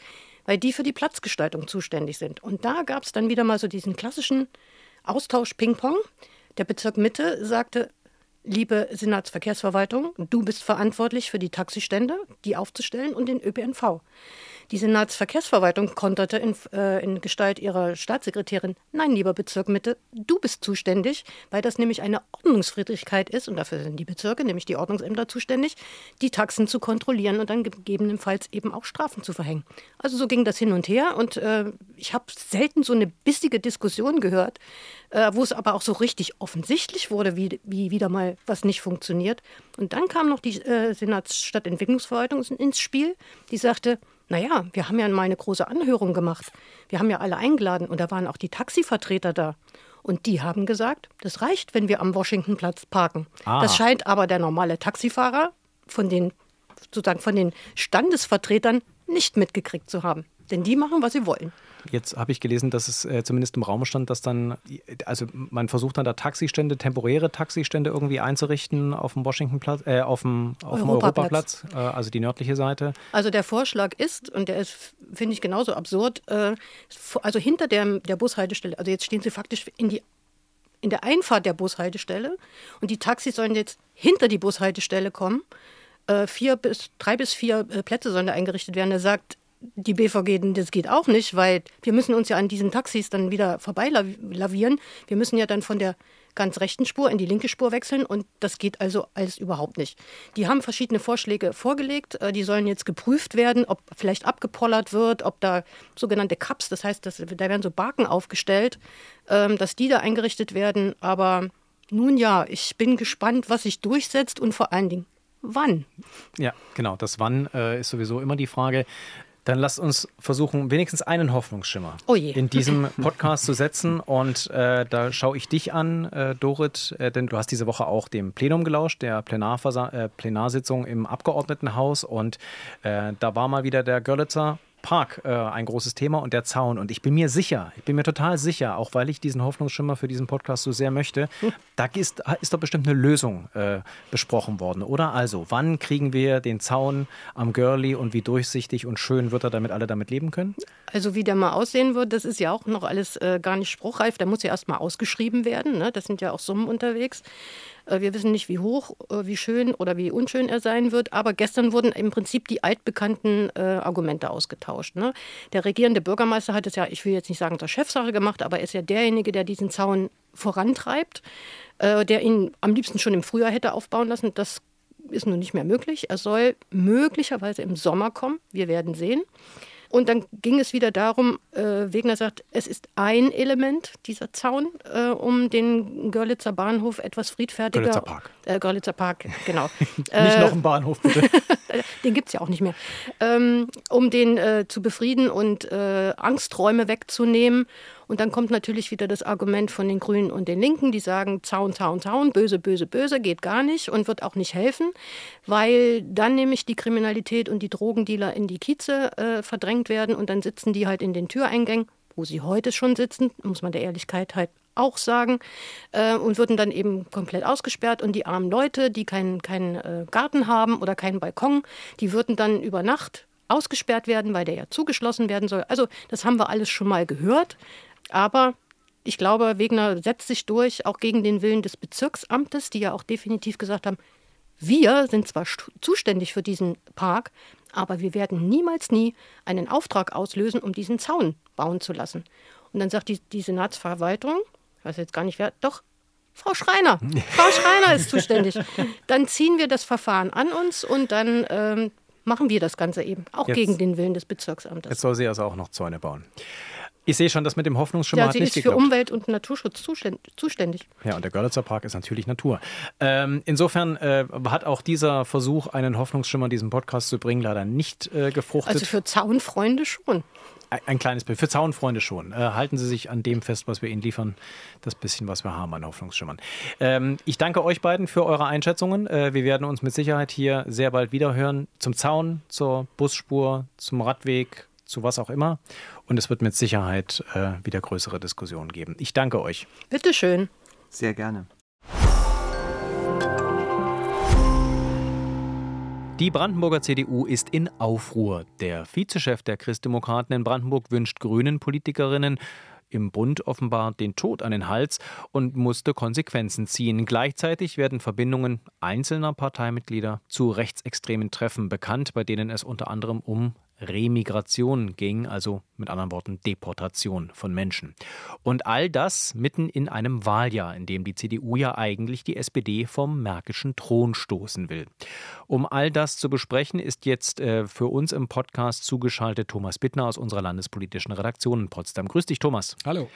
weil die für die Platzgestaltung zuständig sind. Und da gab es dann wieder mal so diesen klassischen Austausch Ping-Pong. Der Bezirk Mitte sagte, liebe Senatsverkehrsverwaltung, du bist verantwortlich für die Taxistände, die aufzustellen und den ÖPNV. Die Senatsverkehrsverwaltung konterte in, äh, in Gestalt ihrer Staatssekretärin, nein, lieber Bezirk Mitte, du bist zuständig, weil das nämlich eine Ordnungsfriedrigkeit ist, und dafür sind die Bezirke, nämlich die Ordnungsämter, zuständig, die Taxen zu kontrollieren und dann gegebenenfalls eben auch Strafen zu verhängen. Also so ging das hin und her und äh, ich habe selten so eine bissige Diskussion gehört, äh, wo es aber auch so richtig offensichtlich wurde, wie, wie wieder mal was nicht funktioniert. Und dann kam noch die äh, Senatsstadtentwicklungsverwaltung ins Spiel, die sagte, naja, wir haben ja mal eine große Anhörung gemacht. Wir haben ja alle eingeladen und da waren auch die Taxivertreter da. Und die haben gesagt, das reicht, wenn wir am Washingtonplatz parken. Ah. Das scheint aber der normale Taxifahrer von den sozusagen von den Standesvertretern nicht mitgekriegt zu haben. Denn die machen, was sie wollen. Jetzt habe ich gelesen, dass es äh, zumindest im Raum stand, dass dann, also man versucht dann da Taxistände, temporäre Taxistände irgendwie einzurichten auf dem Washingtonplatz, äh, auf dem, auf dem Europaplatz, äh, also die nördliche Seite. Also der Vorschlag ist, und der ist, finde ich, genauso absurd, äh, also hinter der, der Bushaltestelle, also jetzt stehen sie faktisch in die in der Einfahrt der Bushaltestelle und die Taxis sollen jetzt hinter die Bushaltestelle kommen. Äh, vier bis, drei bis vier äh, Plätze sollen da eingerichtet werden. Er sagt, die BVG, das geht auch nicht, weil wir müssen uns ja an diesen Taxis dann wieder vorbeilavieren. Wir müssen ja dann von der ganz rechten Spur in die linke Spur wechseln und das geht also alles überhaupt nicht. Die haben verschiedene Vorschläge vorgelegt, äh, die sollen jetzt geprüft werden, ob vielleicht abgepollert wird, ob da sogenannte Cups, das heißt, dass, da werden so Barken aufgestellt, ähm, dass die da eingerichtet werden. Aber nun ja, ich bin gespannt, was sich durchsetzt und vor allen Dingen, wann? Ja, genau. Das Wann äh, ist sowieso immer die Frage. Dann lasst uns versuchen, wenigstens einen Hoffnungsschimmer oh in diesem Podcast zu setzen. Und äh, da schaue ich dich an, äh, Dorit, äh, denn du hast diese Woche auch dem Plenum gelauscht, der Plenarversa äh, Plenarsitzung im Abgeordnetenhaus. Und äh, da war mal wieder der Görlitzer Park äh, ein großes Thema und der Zaun. Und ich bin mir sicher, ich bin mir total sicher, auch weil ich diesen Hoffnungsschimmer für diesen Podcast so sehr möchte, hm. da ist, ist doch bestimmt eine Lösung äh, besprochen worden, oder? Also, wann kriegen wir den Zaun am Girlie und wie durchsichtig und schön wird er, damit alle damit leben können? Also, wie der mal aussehen wird, das ist ja auch noch alles äh, gar nicht spruchreif. Der muss ja erst mal ausgeschrieben werden. Ne? Das sind ja auch Summen unterwegs. Äh, wir wissen nicht, wie hoch, äh, wie schön oder wie unschön er sein wird. Aber gestern wurden im Prinzip die altbekannten äh, Argumente ausgetauscht. Ne? Der regierende Bürgermeister hat es ja, ich will jetzt nicht sagen zur Chefsache gemacht, aber er ist ja derjenige, der diesen Zaun vorantreibt, äh, der ihn am liebsten schon im Frühjahr hätte aufbauen lassen. Das ist nun nicht mehr möglich. Er soll möglicherweise im Sommer kommen. Wir werden sehen. Und dann ging es wieder darum, äh, Wegner sagt, es ist ein Element, dieser Zaun, äh, um den Görlitzer Bahnhof etwas friedfertiger. Görlitzer Park. Äh, Görlitzer Park, genau. nicht äh, noch ein Bahnhof, bitte. den gibt es ja auch nicht mehr. Ähm, um den äh, zu befrieden und äh, Angsträume wegzunehmen und dann kommt natürlich wieder das Argument von den Grünen und den Linken, die sagen, Zaun, Zaun, Zaun, böse, böse, böse, geht gar nicht und wird auch nicht helfen, weil dann nämlich die Kriminalität und die Drogendealer in die Kieze äh, verdrängt werden und dann sitzen die halt in den Türeingängen, wo sie heute schon sitzen, muss man der Ehrlichkeit halt auch sagen, äh, und würden dann eben komplett ausgesperrt. Und die armen Leute, die keinen kein, äh, Garten haben oder keinen Balkon, die würden dann über Nacht ausgesperrt werden, weil der ja zugeschlossen werden soll. Also das haben wir alles schon mal gehört. Aber ich glaube, Wegner setzt sich durch, auch gegen den Willen des Bezirksamtes, die ja auch definitiv gesagt haben, wir sind zwar zuständig für diesen Park, aber wir werden niemals nie einen Auftrag auslösen, um diesen Zaun bauen zu lassen. Und dann sagt die, die Senatsverwaltung, ich weiß jetzt gar nicht wer, doch, Frau Schreiner. Frau Schreiner ist zuständig. Dann ziehen wir das Verfahren an uns und dann ähm, machen wir das Ganze eben, auch jetzt, gegen den Willen des Bezirksamtes. Jetzt soll sie also auch noch Zäune bauen. Ich sehe schon, das mit dem Hoffnungsschimmer ja, hat nicht geklappt. Sie ist für Umwelt- und Naturschutz zuständig. Ja, und der Görlitzer Park ist natürlich Natur. Ähm, insofern äh, hat auch dieser Versuch, einen Hoffnungsschimmer in diesen Podcast zu bringen, leider nicht äh, gefruchtet. Also für Zaunfreunde schon. Ein, ein kleines Bild. Für Zaunfreunde schon. Äh, halten Sie sich an dem fest, was wir Ihnen liefern. Das bisschen, was wir haben an Hoffnungsschimmern. Ähm, ich danke euch beiden für eure Einschätzungen. Äh, wir werden uns mit Sicherheit hier sehr bald wieder hören. Zum Zaun, zur Busspur, zum Radweg, zu was auch immer. Und es wird mit Sicherheit äh, wieder größere Diskussionen geben. Ich danke euch. Bitteschön. Sehr gerne. Die Brandenburger CDU ist in Aufruhr. Der Vizechef der Christdemokraten in Brandenburg wünscht grünen Politikerinnen im Bund offenbar den Tod an den Hals und musste Konsequenzen ziehen. Gleichzeitig werden Verbindungen einzelner Parteimitglieder zu rechtsextremen Treffen bekannt, bei denen es unter anderem um Remigration ging, also mit anderen Worten Deportation von Menschen. Und all das mitten in einem Wahljahr, in dem die CDU ja eigentlich die SPD vom märkischen Thron stoßen will. Um all das zu besprechen, ist jetzt äh, für uns im Podcast zugeschaltet Thomas Bittner aus unserer landespolitischen Redaktion in Potsdam. Grüß dich, Thomas. Hallo.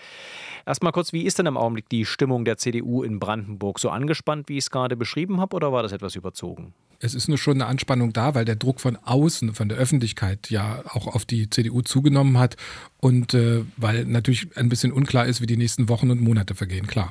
Erstmal kurz, wie ist denn im Augenblick die Stimmung der CDU in Brandenburg? So angespannt, wie ich es gerade beschrieben habe, oder war das etwas überzogen? Es ist nur schon eine Anspannung da, weil der Druck von außen, von der Öffentlichkeit ja auch auf die CDU zugenommen hat und äh, weil natürlich ein bisschen unklar ist, wie die nächsten Wochen und Monate vergehen, klar.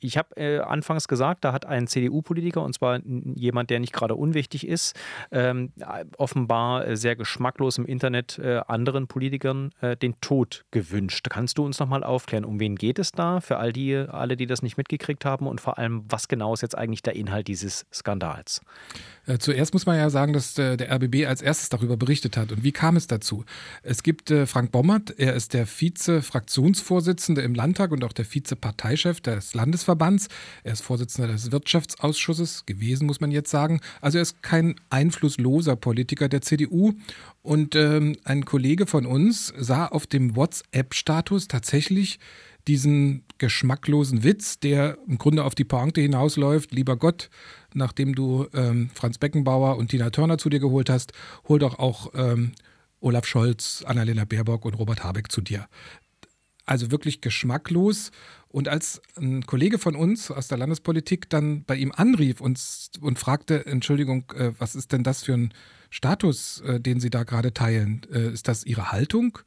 Ich habe äh, anfangs gesagt, da hat ein CDU-Politiker, und zwar jemand, der nicht gerade unwichtig ist, ähm, offenbar äh, sehr geschmacklos im Internet äh, anderen Politikern äh, den Tod gewünscht. Kannst du uns nochmal aufklären, um wen geht es da, für all die, alle, die das nicht mitgekriegt haben und vor allem, was genau ist jetzt eigentlich der Inhalt dieses Skandals? Äh, zuerst muss man ja sagen, dass äh, der RBB als erstes darüber berichtet hat. Und wie kam es dazu? Es gibt äh, Frank Bommert, er ist der Vize-Fraktionsvorsitzende im Landtag und auch der Vize-Parteichef des Landesverbands. Er ist Vorsitzender des Wirtschaftsausschusses gewesen, muss man jetzt sagen. Also er ist kein einflussloser Politiker der CDU. Und ähm, ein Kollege von uns sah auf dem WhatsApp-Status tatsächlich diesen geschmacklosen Witz, der im Grunde auf die Pointe hinausläuft, lieber Gott, nachdem du ähm, Franz Beckenbauer und Tina Turner zu dir geholt hast, hol doch auch ähm, Olaf Scholz, Annalena Baerbock und Robert Habeck zu dir. Also wirklich geschmacklos. Und als ein Kollege von uns aus der Landespolitik dann bei ihm anrief und, und fragte, Entschuldigung, äh, was ist denn das für ein Status, äh, den Sie da gerade teilen? Äh, ist das Ihre Haltung?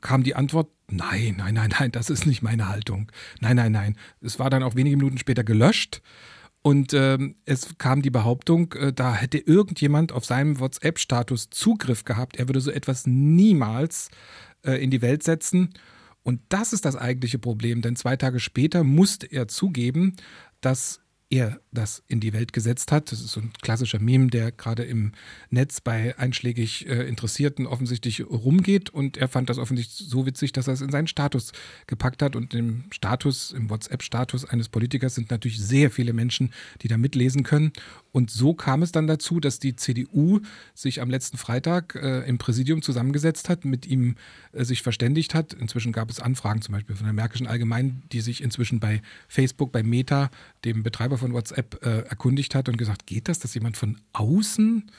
Kam die Antwort, nein, nein, nein, nein, das ist nicht meine Haltung. Nein, nein, nein. Es war dann auch wenige Minuten später gelöscht. Und ähm, es kam die Behauptung, äh, da hätte irgendjemand auf seinem WhatsApp-Status Zugriff gehabt. Er würde so etwas niemals äh, in die Welt setzen. Und das ist das eigentliche Problem, denn zwei Tage später musste er zugeben, dass er das in die Welt gesetzt hat. Das ist so ein klassischer Meme, der gerade im Netz bei einschlägig äh, Interessierten offensichtlich rumgeht. Und er fand das offensichtlich so witzig, dass er es in seinen Status gepackt hat. Und im Status, im WhatsApp-Status eines Politikers sind natürlich sehr viele Menschen, die da mitlesen können. Und so kam es dann dazu, dass die CDU sich am letzten Freitag äh, im Präsidium zusammengesetzt hat, mit ihm äh, sich verständigt hat. Inzwischen gab es Anfragen zum Beispiel von der Märkischen Allgemeinen, die sich inzwischen bei Facebook, bei Meta, dem Betreiber von WhatsApp, äh, erkundigt hat und gesagt, geht das, dass jemand von außen,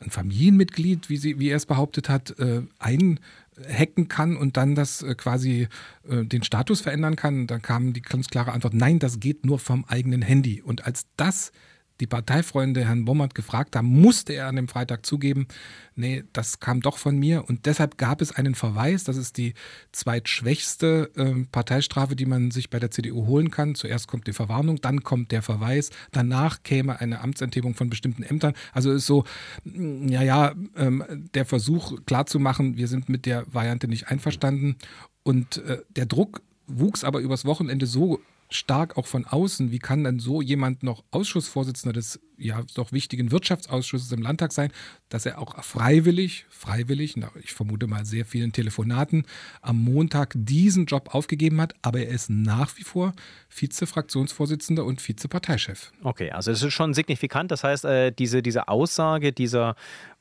ein Familienmitglied, wie, sie, wie er es behauptet hat, äh, einhacken kann und dann das äh, quasi äh, den Status verändern kann? Da kam die ganz klare Antwort, nein, das geht nur vom eigenen Handy. Und als das die Parteifreunde Herrn Bommert gefragt haben, musste er an dem Freitag zugeben, nee, das kam doch von mir. Und deshalb gab es einen Verweis. Das ist die zweitschwächste äh, Parteistrafe, die man sich bei der CDU holen kann. Zuerst kommt die Verwarnung, dann kommt der Verweis, danach käme eine Amtsenthebung von bestimmten Ämtern. Also ist so, mm, ja, ja, ähm, der Versuch klarzumachen, wir sind mit der Variante nicht einverstanden. Und äh, der Druck wuchs aber übers Wochenende so stark auch von außen. Wie kann dann so jemand noch Ausschussvorsitzender des ja doch wichtigen Wirtschaftsausschusses im Landtag sein, dass er auch freiwillig, freiwillig, na, ich vermute mal sehr vielen Telefonaten, am Montag diesen Job aufgegeben hat, aber er ist nach wie vor Vize-Fraktionsvorsitzender und Vize-Parteichef. Okay, also es ist schon signifikant. Das heißt, äh, diese, diese Aussage dieser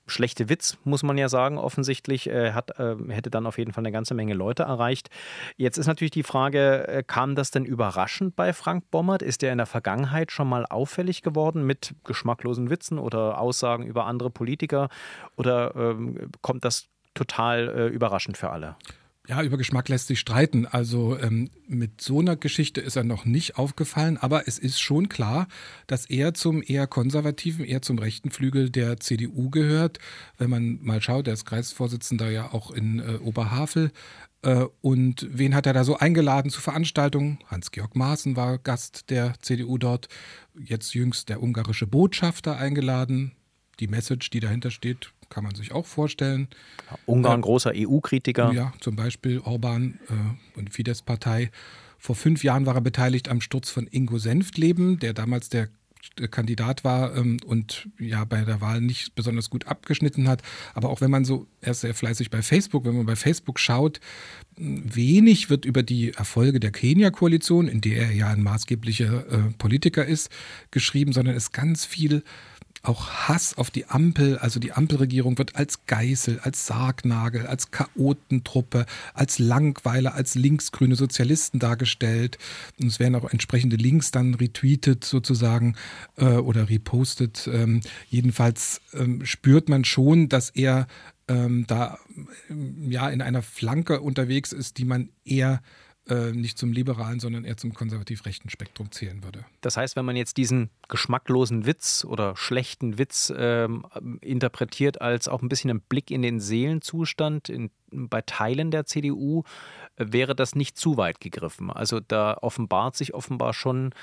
schlechte Witz, muss man ja sagen, offensichtlich, äh, hat, äh, hätte dann auf jeden Fall eine ganze Menge Leute erreicht. Jetzt ist natürlich die Frage, äh, kam das denn überraschend bei Frank Bommert? Ist er in der Vergangenheit schon mal auffällig geworden mit geschmacklosen Witzen oder Aussagen über andere Politiker? Oder ähm, kommt das total äh, überraschend für alle? Ja, über Geschmack lässt sich streiten. Also ähm, mit so einer Geschichte ist er noch nicht aufgefallen, aber es ist schon klar, dass er zum eher konservativen, eher zum rechten Flügel der CDU gehört. Wenn man mal schaut, er ist Kreisvorsitzender ja auch in äh, Oberhavel. Äh, und wen hat er da so eingeladen zu Veranstaltungen? Hans-Georg Maaßen war Gast der CDU dort. Jetzt jüngst der ungarische Botschafter eingeladen. Die Message, die dahinter steht, kann man sich auch vorstellen. Ungarn, äh, großer EU-Kritiker. Ja, zum Beispiel Orban äh, und Fidesz-Partei. Vor fünf Jahren war er beteiligt am Sturz von Ingo Senftleben, der damals der Kandidat war ähm, und ja bei der Wahl nicht besonders gut abgeschnitten hat. Aber auch wenn man so, er ist sehr fleißig bei Facebook, wenn man bei Facebook schaut, wenig wird über die Erfolge der Kenia-Koalition, in der er ja ein maßgeblicher äh, Politiker ist, geschrieben, sondern es ist ganz viel auch Hass auf die Ampel, also die Ampelregierung wird als Geißel, als Sargnagel, als Chaotentruppe, als Langweiler, als linksgrüne Sozialisten dargestellt. Und es werden auch entsprechende Links dann retweetet sozusagen äh, oder repostet. Ähm, jedenfalls ähm, spürt man schon, dass er ähm, da ja in einer Flanke unterwegs ist, die man eher äh, nicht zum liberalen, sondern eher zum konservativ-rechten Spektrum zählen würde. Das heißt, wenn man jetzt diesen geschmacklosen Witz oder schlechten Witz ähm, interpretiert als auch ein bisschen ein Blick in den Seelenzustand in, bei Teilen der CDU, äh, wäre das nicht zu weit gegriffen. Also da offenbart sich offenbar schon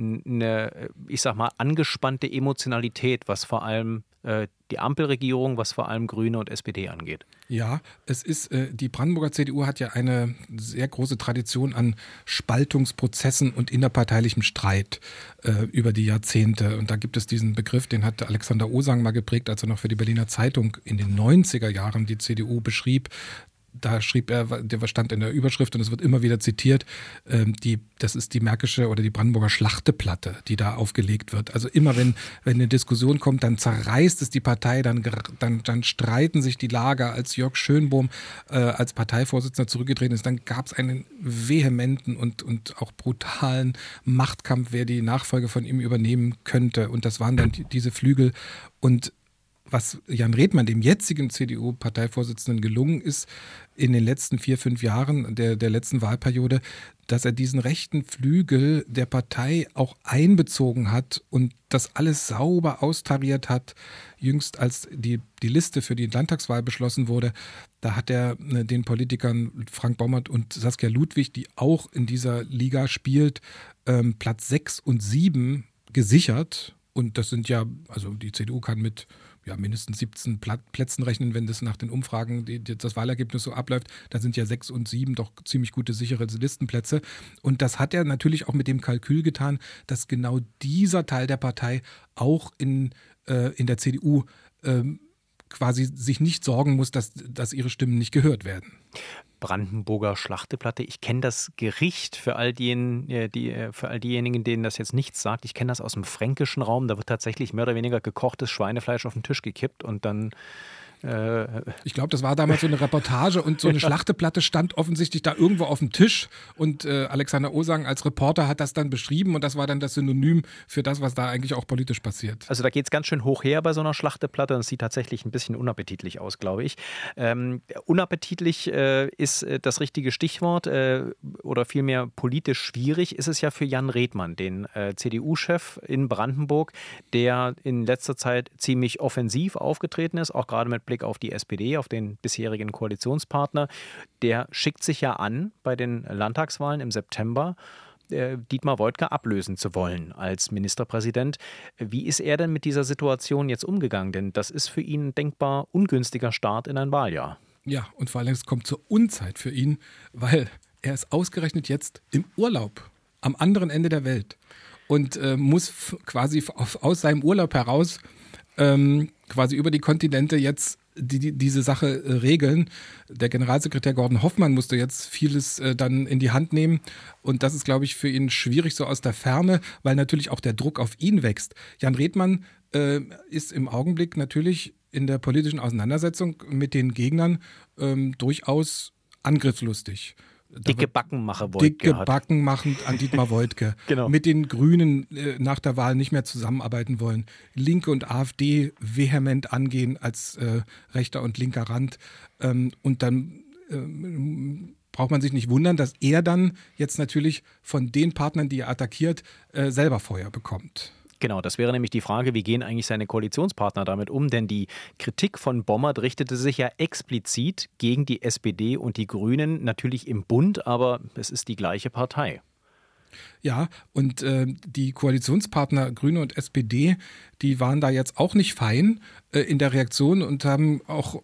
eine, ich sag mal, angespannte Emotionalität, was vor allem äh, die Ampelregierung, was vor allem Grüne und SPD angeht. Ja, es ist, äh, die Brandenburger CDU hat ja eine sehr große Tradition an Spaltungsprozessen und innerparteilichem Streit äh, über die Jahrzehnte. Und da gibt es diesen Begriff, den hat Alexander Osang mal geprägt, als er noch für die Berliner Zeitung in den 90er Jahren die CDU beschrieb da schrieb er, der stand in der Überschrift und es wird immer wieder zitiert, ähm, die, das ist die Märkische oder die Brandenburger Schlachteplatte, die da aufgelegt wird. Also immer wenn, wenn eine Diskussion kommt, dann zerreißt es die Partei, dann, dann, dann streiten sich die Lager. Als Jörg Schönbohm äh, als Parteivorsitzender zurückgetreten ist, dann gab es einen vehementen und, und auch brutalen Machtkampf, wer die Nachfolge von ihm übernehmen könnte. Und das waren dann die, diese Flügel. Und was Jan Redmann, dem jetzigen CDU-Parteivorsitzenden, gelungen ist in den letzten vier, fünf Jahren der, der letzten Wahlperiode, dass er diesen rechten Flügel der Partei auch einbezogen hat und das alles sauber austariert hat. Jüngst, als die, die Liste für die Landtagswahl beschlossen wurde, da hat er äh, den Politikern Frank Baumert und Saskia Ludwig, die auch in dieser Liga spielt, ähm, Platz sechs und sieben gesichert. Und das sind ja, also die CDU kann mit ja, mindestens 17 Plätzen rechnen, wenn das nach den Umfragen die, die, das Wahlergebnis so abläuft. Da sind ja sechs und sieben doch ziemlich gute sichere Listenplätze. Und das hat er natürlich auch mit dem Kalkül getan, dass genau dieser Teil der Partei auch in, äh, in der CDU ähm, quasi sich nicht sorgen muss, dass, dass ihre Stimmen nicht gehört werden. Brandenburger Schlachteplatte. Ich kenne das Gericht für all, diejenigen, äh, die, äh, für all diejenigen, denen das jetzt nichts sagt. Ich kenne das aus dem fränkischen Raum. Da wird tatsächlich mehr oder weniger gekochtes Schweinefleisch auf den Tisch gekippt und dann äh, ich glaube, das war damals so eine Reportage und so eine Schlachteplatte stand offensichtlich da irgendwo auf dem Tisch und äh, Alexander Osang als Reporter hat das dann beschrieben und das war dann das Synonym für das, was da eigentlich auch politisch passiert. Also da geht es ganz schön hoch her bei so einer Schlachteplatte und es sieht tatsächlich ein bisschen unappetitlich aus, glaube ich. Ähm, unappetitlich äh, ist äh, das richtige Stichwort äh, oder vielmehr politisch schwierig ist es ja für Jan Redmann, den äh, CDU-Chef in Brandenburg, der in letzter Zeit ziemlich offensiv aufgetreten ist, auch gerade mit Blick auf die SPD, auf den bisherigen Koalitionspartner, der schickt sich ja an, bei den Landtagswahlen im September äh, Dietmar Woidke ablösen zu wollen als Ministerpräsident. Wie ist er denn mit dieser Situation jetzt umgegangen? Denn das ist für ihn ein denkbar ungünstiger Start in ein Wahljahr. Ja, und vor allem es kommt zur Unzeit für ihn, weil er ist ausgerechnet jetzt im Urlaub am anderen Ende der Welt und äh, muss quasi aus seinem Urlaub heraus ähm, quasi über die Kontinente jetzt die, die, diese Sache äh, regeln. Der Generalsekretär Gordon Hoffmann musste jetzt vieles äh, dann in die Hand nehmen. Und das ist, glaube ich, für ihn schwierig so aus der Ferne, weil natürlich auch der Druck auf ihn wächst. Jan Redmann äh, ist im Augenblick natürlich in der politischen Auseinandersetzung mit den Gegnern ähm, durchaus angriffslustig dicke Backen mache Woidke Dicke hat. Backen machend an Dietmar Woidke. genau. Mit den Grünen äh, nach der Wahl nicht mehr zusammenarbeiten wollen. Linke und AfD vehement angehen als äh, rechter und linker Rand. Ähm, und dann äh, braucht man sich nicht wundern, dass er dann jetzt natürlich von den Partnern, die er attackiert, äh, selber Feuer bekommt. Genau, das wäre nämlich die Frage, wie gehen eigentlich seine Koalitionspartner damit um? Denn die Kritik von Bommert richtete sich ja explizit gegen die SPD und die Grünen, natürlich im Bund, aber es ist die gleiche Partei. Ja, und äh, die Koalitionspartner Grüne und SPD, die waren da jetzt auch nicht fein äh, in der Reaktion und haben auch,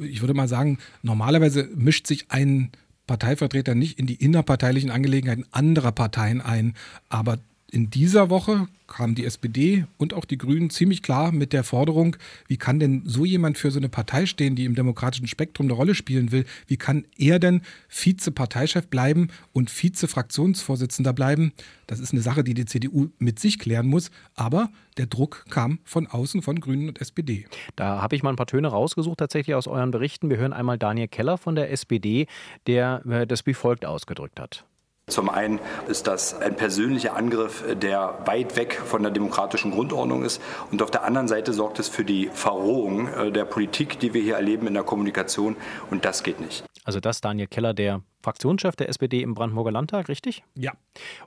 ich würde mal sagen, normalerweise mischt sich ein Parteivertreter nicht in die innerparteilichen Angelegenheiten anderer Parteien ein, aber in dieser Woche kam die SPD und auch die Grünen ziemlich klar mit der Forderung, wie kann denn so jemand für so eine Partei stehen, die im demokratischen Spektrum eine Rolle spielen will? Wie kann er denn Vize-Parteichef bleiben und Vize-Fraktionsvorsitzender bleiben? Das ist eine Sache, die die CDU mit sich klären muss. Aber der Druck kam von außen von Grünen und SPD. Da habe ich mal ein paar Töne rausgesucht, tatsächlich aus euren Berichten. Wir hören einmal Daniel Keller von der SPD, der äh, das wie folgt ausgedrückt hat. Zum einen ist das ein persönlicher Angriff, der weit weg von der demokratischen Grundordnung ist. Und auf der anderen Seite sorgt es für die Verrohung äh, der Politik, die wir hier erleben in der Kommunikation. Und das geht nicht. Also das Daniel Keller, der Fraktionschef der SPD im Brandenburger Landtag, richtig? Ja.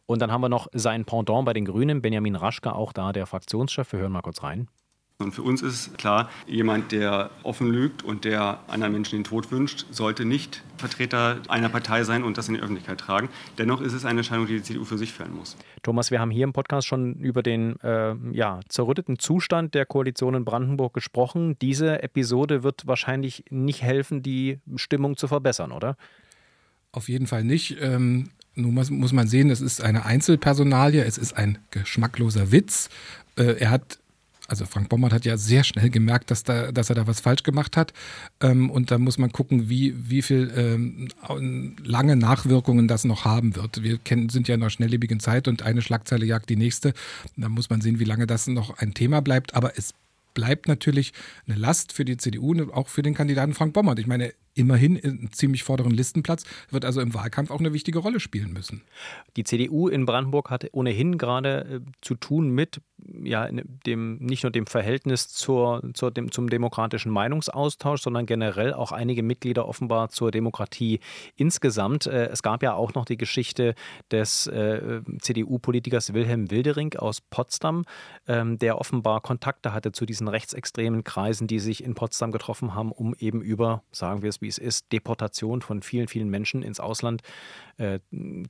Und dann haben wir noch sein Pendant bei den Grünen, Benjamin Raschke, auch da der Fraktionschef. Wir hören mal kurz rein. Und für uns ist klar, jemand, der offen lügt und der anderen Menschen den Tod wünscht, sollte nicht Vertreter einer Partei sein und das in die Öffentlichkeit tragen. Dennoch ist es eine Entscheidung, die die CDU für sich fällen muss. Thomas, wir haben hier im Podcast schon über den äh, ja, zerrütteten Zustand der Koalition in Brandenburg gesprochen. Diese Episode wird wahrscheinlich nicht helfen, die Stimmung zu verbessern, oder? Auf jeden Fall nicht. Ähm, nun muss, man sehen, es ist eine Einzelpersonalie, es ist ein geschmackloser Witz. Äh, er hat also Frank Bommert hat ja sehr schnell gemerkt, dass, da, dass er da was falsch gemacht hat. Ähm, und da muss man gucken, wie, wie viel ähm, lange Nachwirkungen das noch haben wird. Wir kennen, sind ja in einer schnelllebigen Zeit und eine Schlagzeile jagt die nächste. Da muss man sehen, wie lange das noch ein Thema bleibt. Aber es bleibt natürlich eine Last für die CDU und auch für den Kandidaten Frank Bommert. Ich meine, immerhin einen ziemlich vorderen Listenplatz, wird also im Wahlkampf auch eine wichtige Rolle spielen müssen. Die CDU in Brandenburg hat ohnehin gerade äh, zu tun mit ja, dem, nicht nur dem Verhältnis zur, zur, dem, zum demokratischen Meinungsaustausch, sondern generell auch einige Mitglieder offenbar zur Demokratie insgesamt. Äh, es gab ja auch noch die Geschichte des äh, CDU-Politikers Wilhelm Wildering aus Potsdam, ähm, der offenbar Kontakte hatte zu diesen rechtsextremen Kreisen, die sich in Potsdam getroffen haben, um eben über, sagen wir es wie es ist, Deportation von vielen, vielen Menschen ins Ausland äh,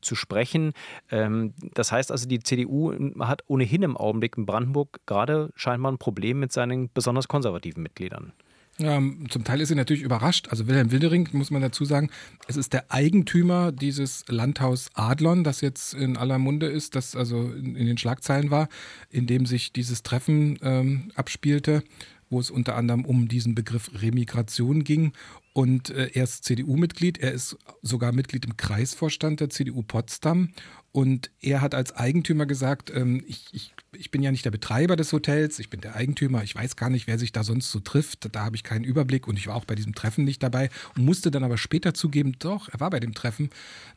zu sprechen. Ähm, das heißt also, die CDU hat ohnehin im Augenblick Brandenburg gerade scheinbar ein Problem mit seinen besonders konservativen Mitgliedern. Ja, zum Teil ist sie natürlich überrascht. Also Wilhelm Wildering, muss man dazu sagen, es ist der Eigentümer dieses Landhaus Adlon, das jetzt in aller Munde ist, das also in, in den Schlagzeilen war, in dem sich dieses Treffen ähm, abspielte, wo es unter anderem um diesen Begriff Remigration ging. Und äh, er ist CDU-Mitglied, er ist sogar Mitglied im Kreisvorstand der CDU Potsdam. Und er hat als Eigentümer gesagt, ähm, ich, ich, ich bin ja nicht der Betreiber des Hotels, ich bin der Eigentümer, ich weiß gar nicht, wer sich da sonst so trifft, da habe ich keinen Überblick und ich war auch bei diesem Treffen nicht dabei und musste dann aber später zugeben, doch, er war bei dem Treffen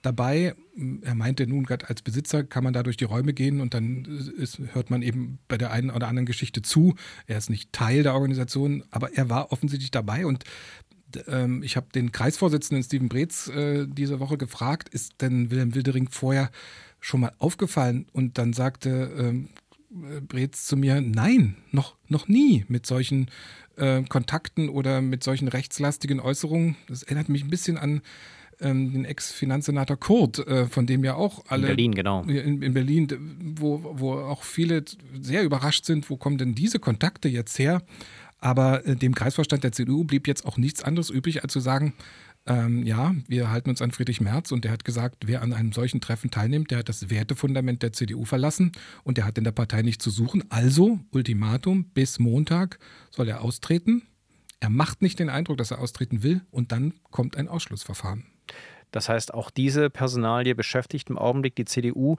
dabei. Er meinte nun, gerade als Besitzer kann man da durch die Räume gehen und dann ist, hört man eben bei der einen oder anderen Geschichte zu. Er ist nicht Teil der Organisation, aber er war offensichtlich dabei und ähm, ich habe den Kreisvorsitzenden Steven Breetz äh, diese Woche gefragt, ist denn Wilhelm Wildering vorher schon mal aufgefallen? Und dann sagte ähm, Breetz zu mir, nein, noch, noch nie mit solchen äh, Kontakten oder mit solchen rechtslastigen Äußerungen. Das erinnert mich ein bisschen an ähm, den Ex-Finanzsenator Kurt, äh, von dem ja auch alle. In Berlin, genau. In, in, Berlin, wo, wo auch viele sehr überrascht sind, wo kommen denn diese Kontakte jetzt her? Aber äh, dem Kreisvorstand der CDU blieb jetzt auch nichts anderes übrig, als zu sagen, ähm, ja, wir halten uns an Friedrich Merz und der hat gesagt, wer an einem solchen Treffen teilnimmt, der hat das Wertefundament der CDU verlassen und der hat in der Partei nichts zu suchen. Also, Ultimatum, bis Montag soll er austreten. Er macht nicht den Eindruck, dass er austreten will und dann kommt ein Ausschlussverfahren. Das heißt, auch diese Personalie beschäftigt im Augenblick die CDU.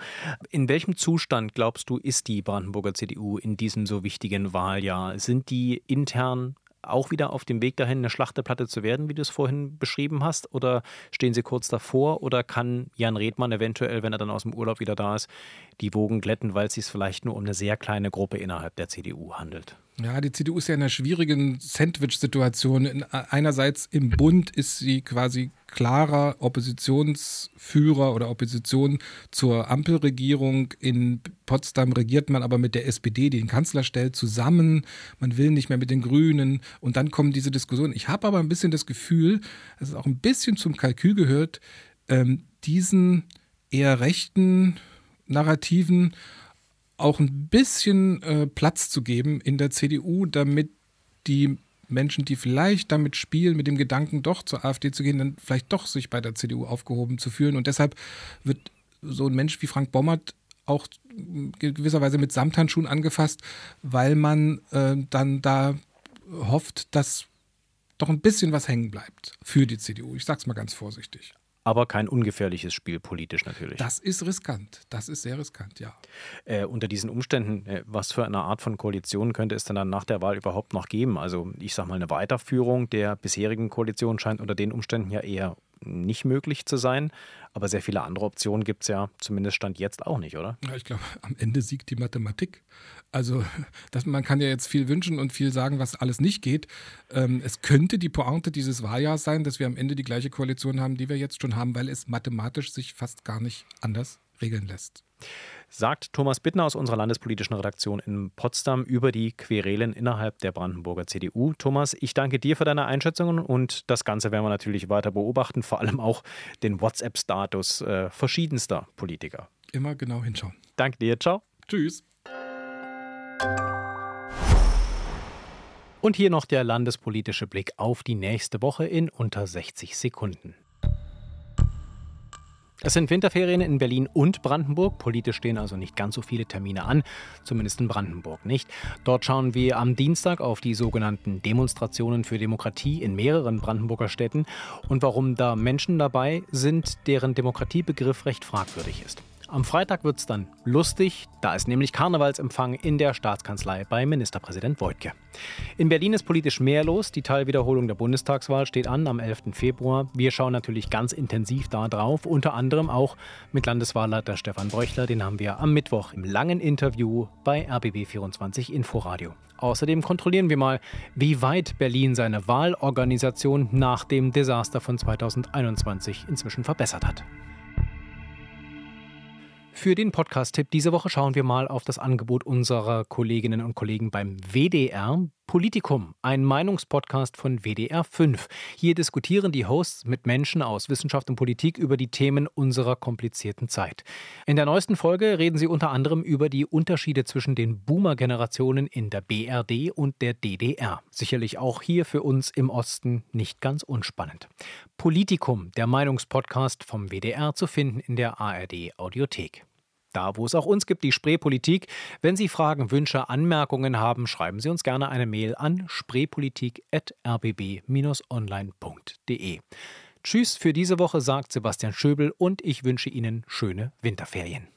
In welchem Zustand, glaubst du, ist die Brandenburger CDU in diesem so wichtigen Wahljahr? Sind die intern auch wieder auf dem Weg dahin, eine Schlachteplatte zu werden, wie du es vorhin beschrieben hast? Oder stehen sie kurz davor? Oder kann Jan Redmann eventuell, wenn er dann aus dem Urlaub wieder da ist, die Wogen glätten, weil es sich vielleicht nur um eine sehr kleine Gruppe innerhalb der CDU handelt? Ja, die CDU ist ja in einer schwierigen Sandwich-Situation. Einerseits im Bund ist sie quasi klarer Oppositionsführer oder Opposition zur Ampelregierung. In Potsdam regiert man aber mit der SPD, die den Kanzler stellt, zusammen. Man will nicht mehr mit den Grünen. Und dann kommen diese Diskussionen. Ich habe aber ein bisschen das Gefühl, dass es auch ein bisschen zum Kalkül gehört, ähm, diesen eher rechten Narrativen auch ein bisschen äh, Platz zu geben in der CDU, damit die Menschen, die vielleicht damit spielen, mit dem Gedanken doch zur AfD zu gehen, dann vielleicht doch sich bei der CDU aufgehoben zu fühlen. Und deshalb wird so ein Mensch wie Frank Bommert auch gewisserweise mit Samthandschuhen angefasst, weil man äh, dann da hofft, dass doch ein bisschen was hängen bleibt für die CDU. Ich sage es mal ganz vorsichtig aber kein ungefährliches Spiel politisch natürlich. Das ist riskant. Das ist sehr riskant, ja. Äh, unter diesen Umständen, äh, was für eine Art von Koalition könnte es denn dann nach der Wahl überhaupt noch geben? Also ich sage mal, eine Weiterführung der bisherigen Koalition scheint unter den Umständen ja eher nicht möglich zu sein. Aber sehr viele andere Optionen gibt es ja zumindest Stand jetzt auch nicht, oder? Ja, ich glaube, am Ende siegt die Mathematik. Also das, man kann ja jetzt viel wünschen und viel sagen, was alles nicht geht. Ähm, es könnte die Pointe dieses Wahljahrs sein, dass wir am Ende die gleiche Koalition haben, die wir jetzt schon haben, weil es mathematisch sich fast gar nicht anders regeln lässt sagt Thomas Bittner aus unserer landespolitischen Redaktion in Potsdam über die Querelen innerhalb der Brandenburger CDU. Thomas, ich danke dir für deine Einschätzungen und das Ganze werden wir natürlich weiter beobachten, vor allem auch den WhatsApp-Status äh, verschiedenster Politiker. Immer genau hinschauen. Danke dir, ciao. Tschüss. Und hier noch der landespolitische Blick auf die nächste Woche in unter 60 Sekunden. Es sind Winterferien in Berlin und Brandenburg. Politisch stehen also nicht ganz so viele Termine an, zumindest in Brandenburg nicht. Dort schauen wir am Dienstag auf die sogenannten Demonstrationen für Demokratie in mehreren Brandenburger Städten und warum da Menschen dabei sind, deren Demokratiebegriff recht fragwürdig ist. Am Freitag wird es dann lustig, da ist nämlich Karnevalsempfang in der Staatskanzlei bei Ministerpräsident Wojtke. In Berlin ist politisch mehr los. Die Teilwiederholung der Bundestagswahl steht an am 11. Februar. Wir schauen natürlich ganz intensiv da drauf, unter anderem auch mit Landeswahlleiter Stefan Bräuchler. Den haben wir am Mittwoch im langen Interview bei RBB24 Inforadio. Außerdem kontrollieren wir mal, wie weit Berlin seine Wahlorganisation nach dem Desaster von 2021 inzwischen verbessert hat. Für den Podcast-Tipp diese Woche schauen wir mal auf das Angebot unserer Kolleginnen und Kollegen beim WDR. Politikum, ein Meinungspodcast von WDR 5. Hier diskutieren die Hosts mit Menschen aus Wissenschaft und Politik über die Themen unserer komplizierten Zeit. In der neuesten Folge reden sie unter anderem über die Unterschiede zwischen den Boomer-Generationen in der BRD und der DDR. Sicherlich auch hier für uns im Osten nicht ganz unspannend. Politikum, der Meinungspodcast vom WDR, zu finden in der ARD Audiothek. Da, wo es auch uns gibt, die Spreepolitik. Wenn Sie Fragen, Wünsche, Anmerkungen haben, schreiben Sie uns gerne eine Mail an spreepolitik.rbb-online.de. Tschüss für diese Woche, sagt Sebastian Schöbel und ich wünsche Ihnen schöne Winterferien.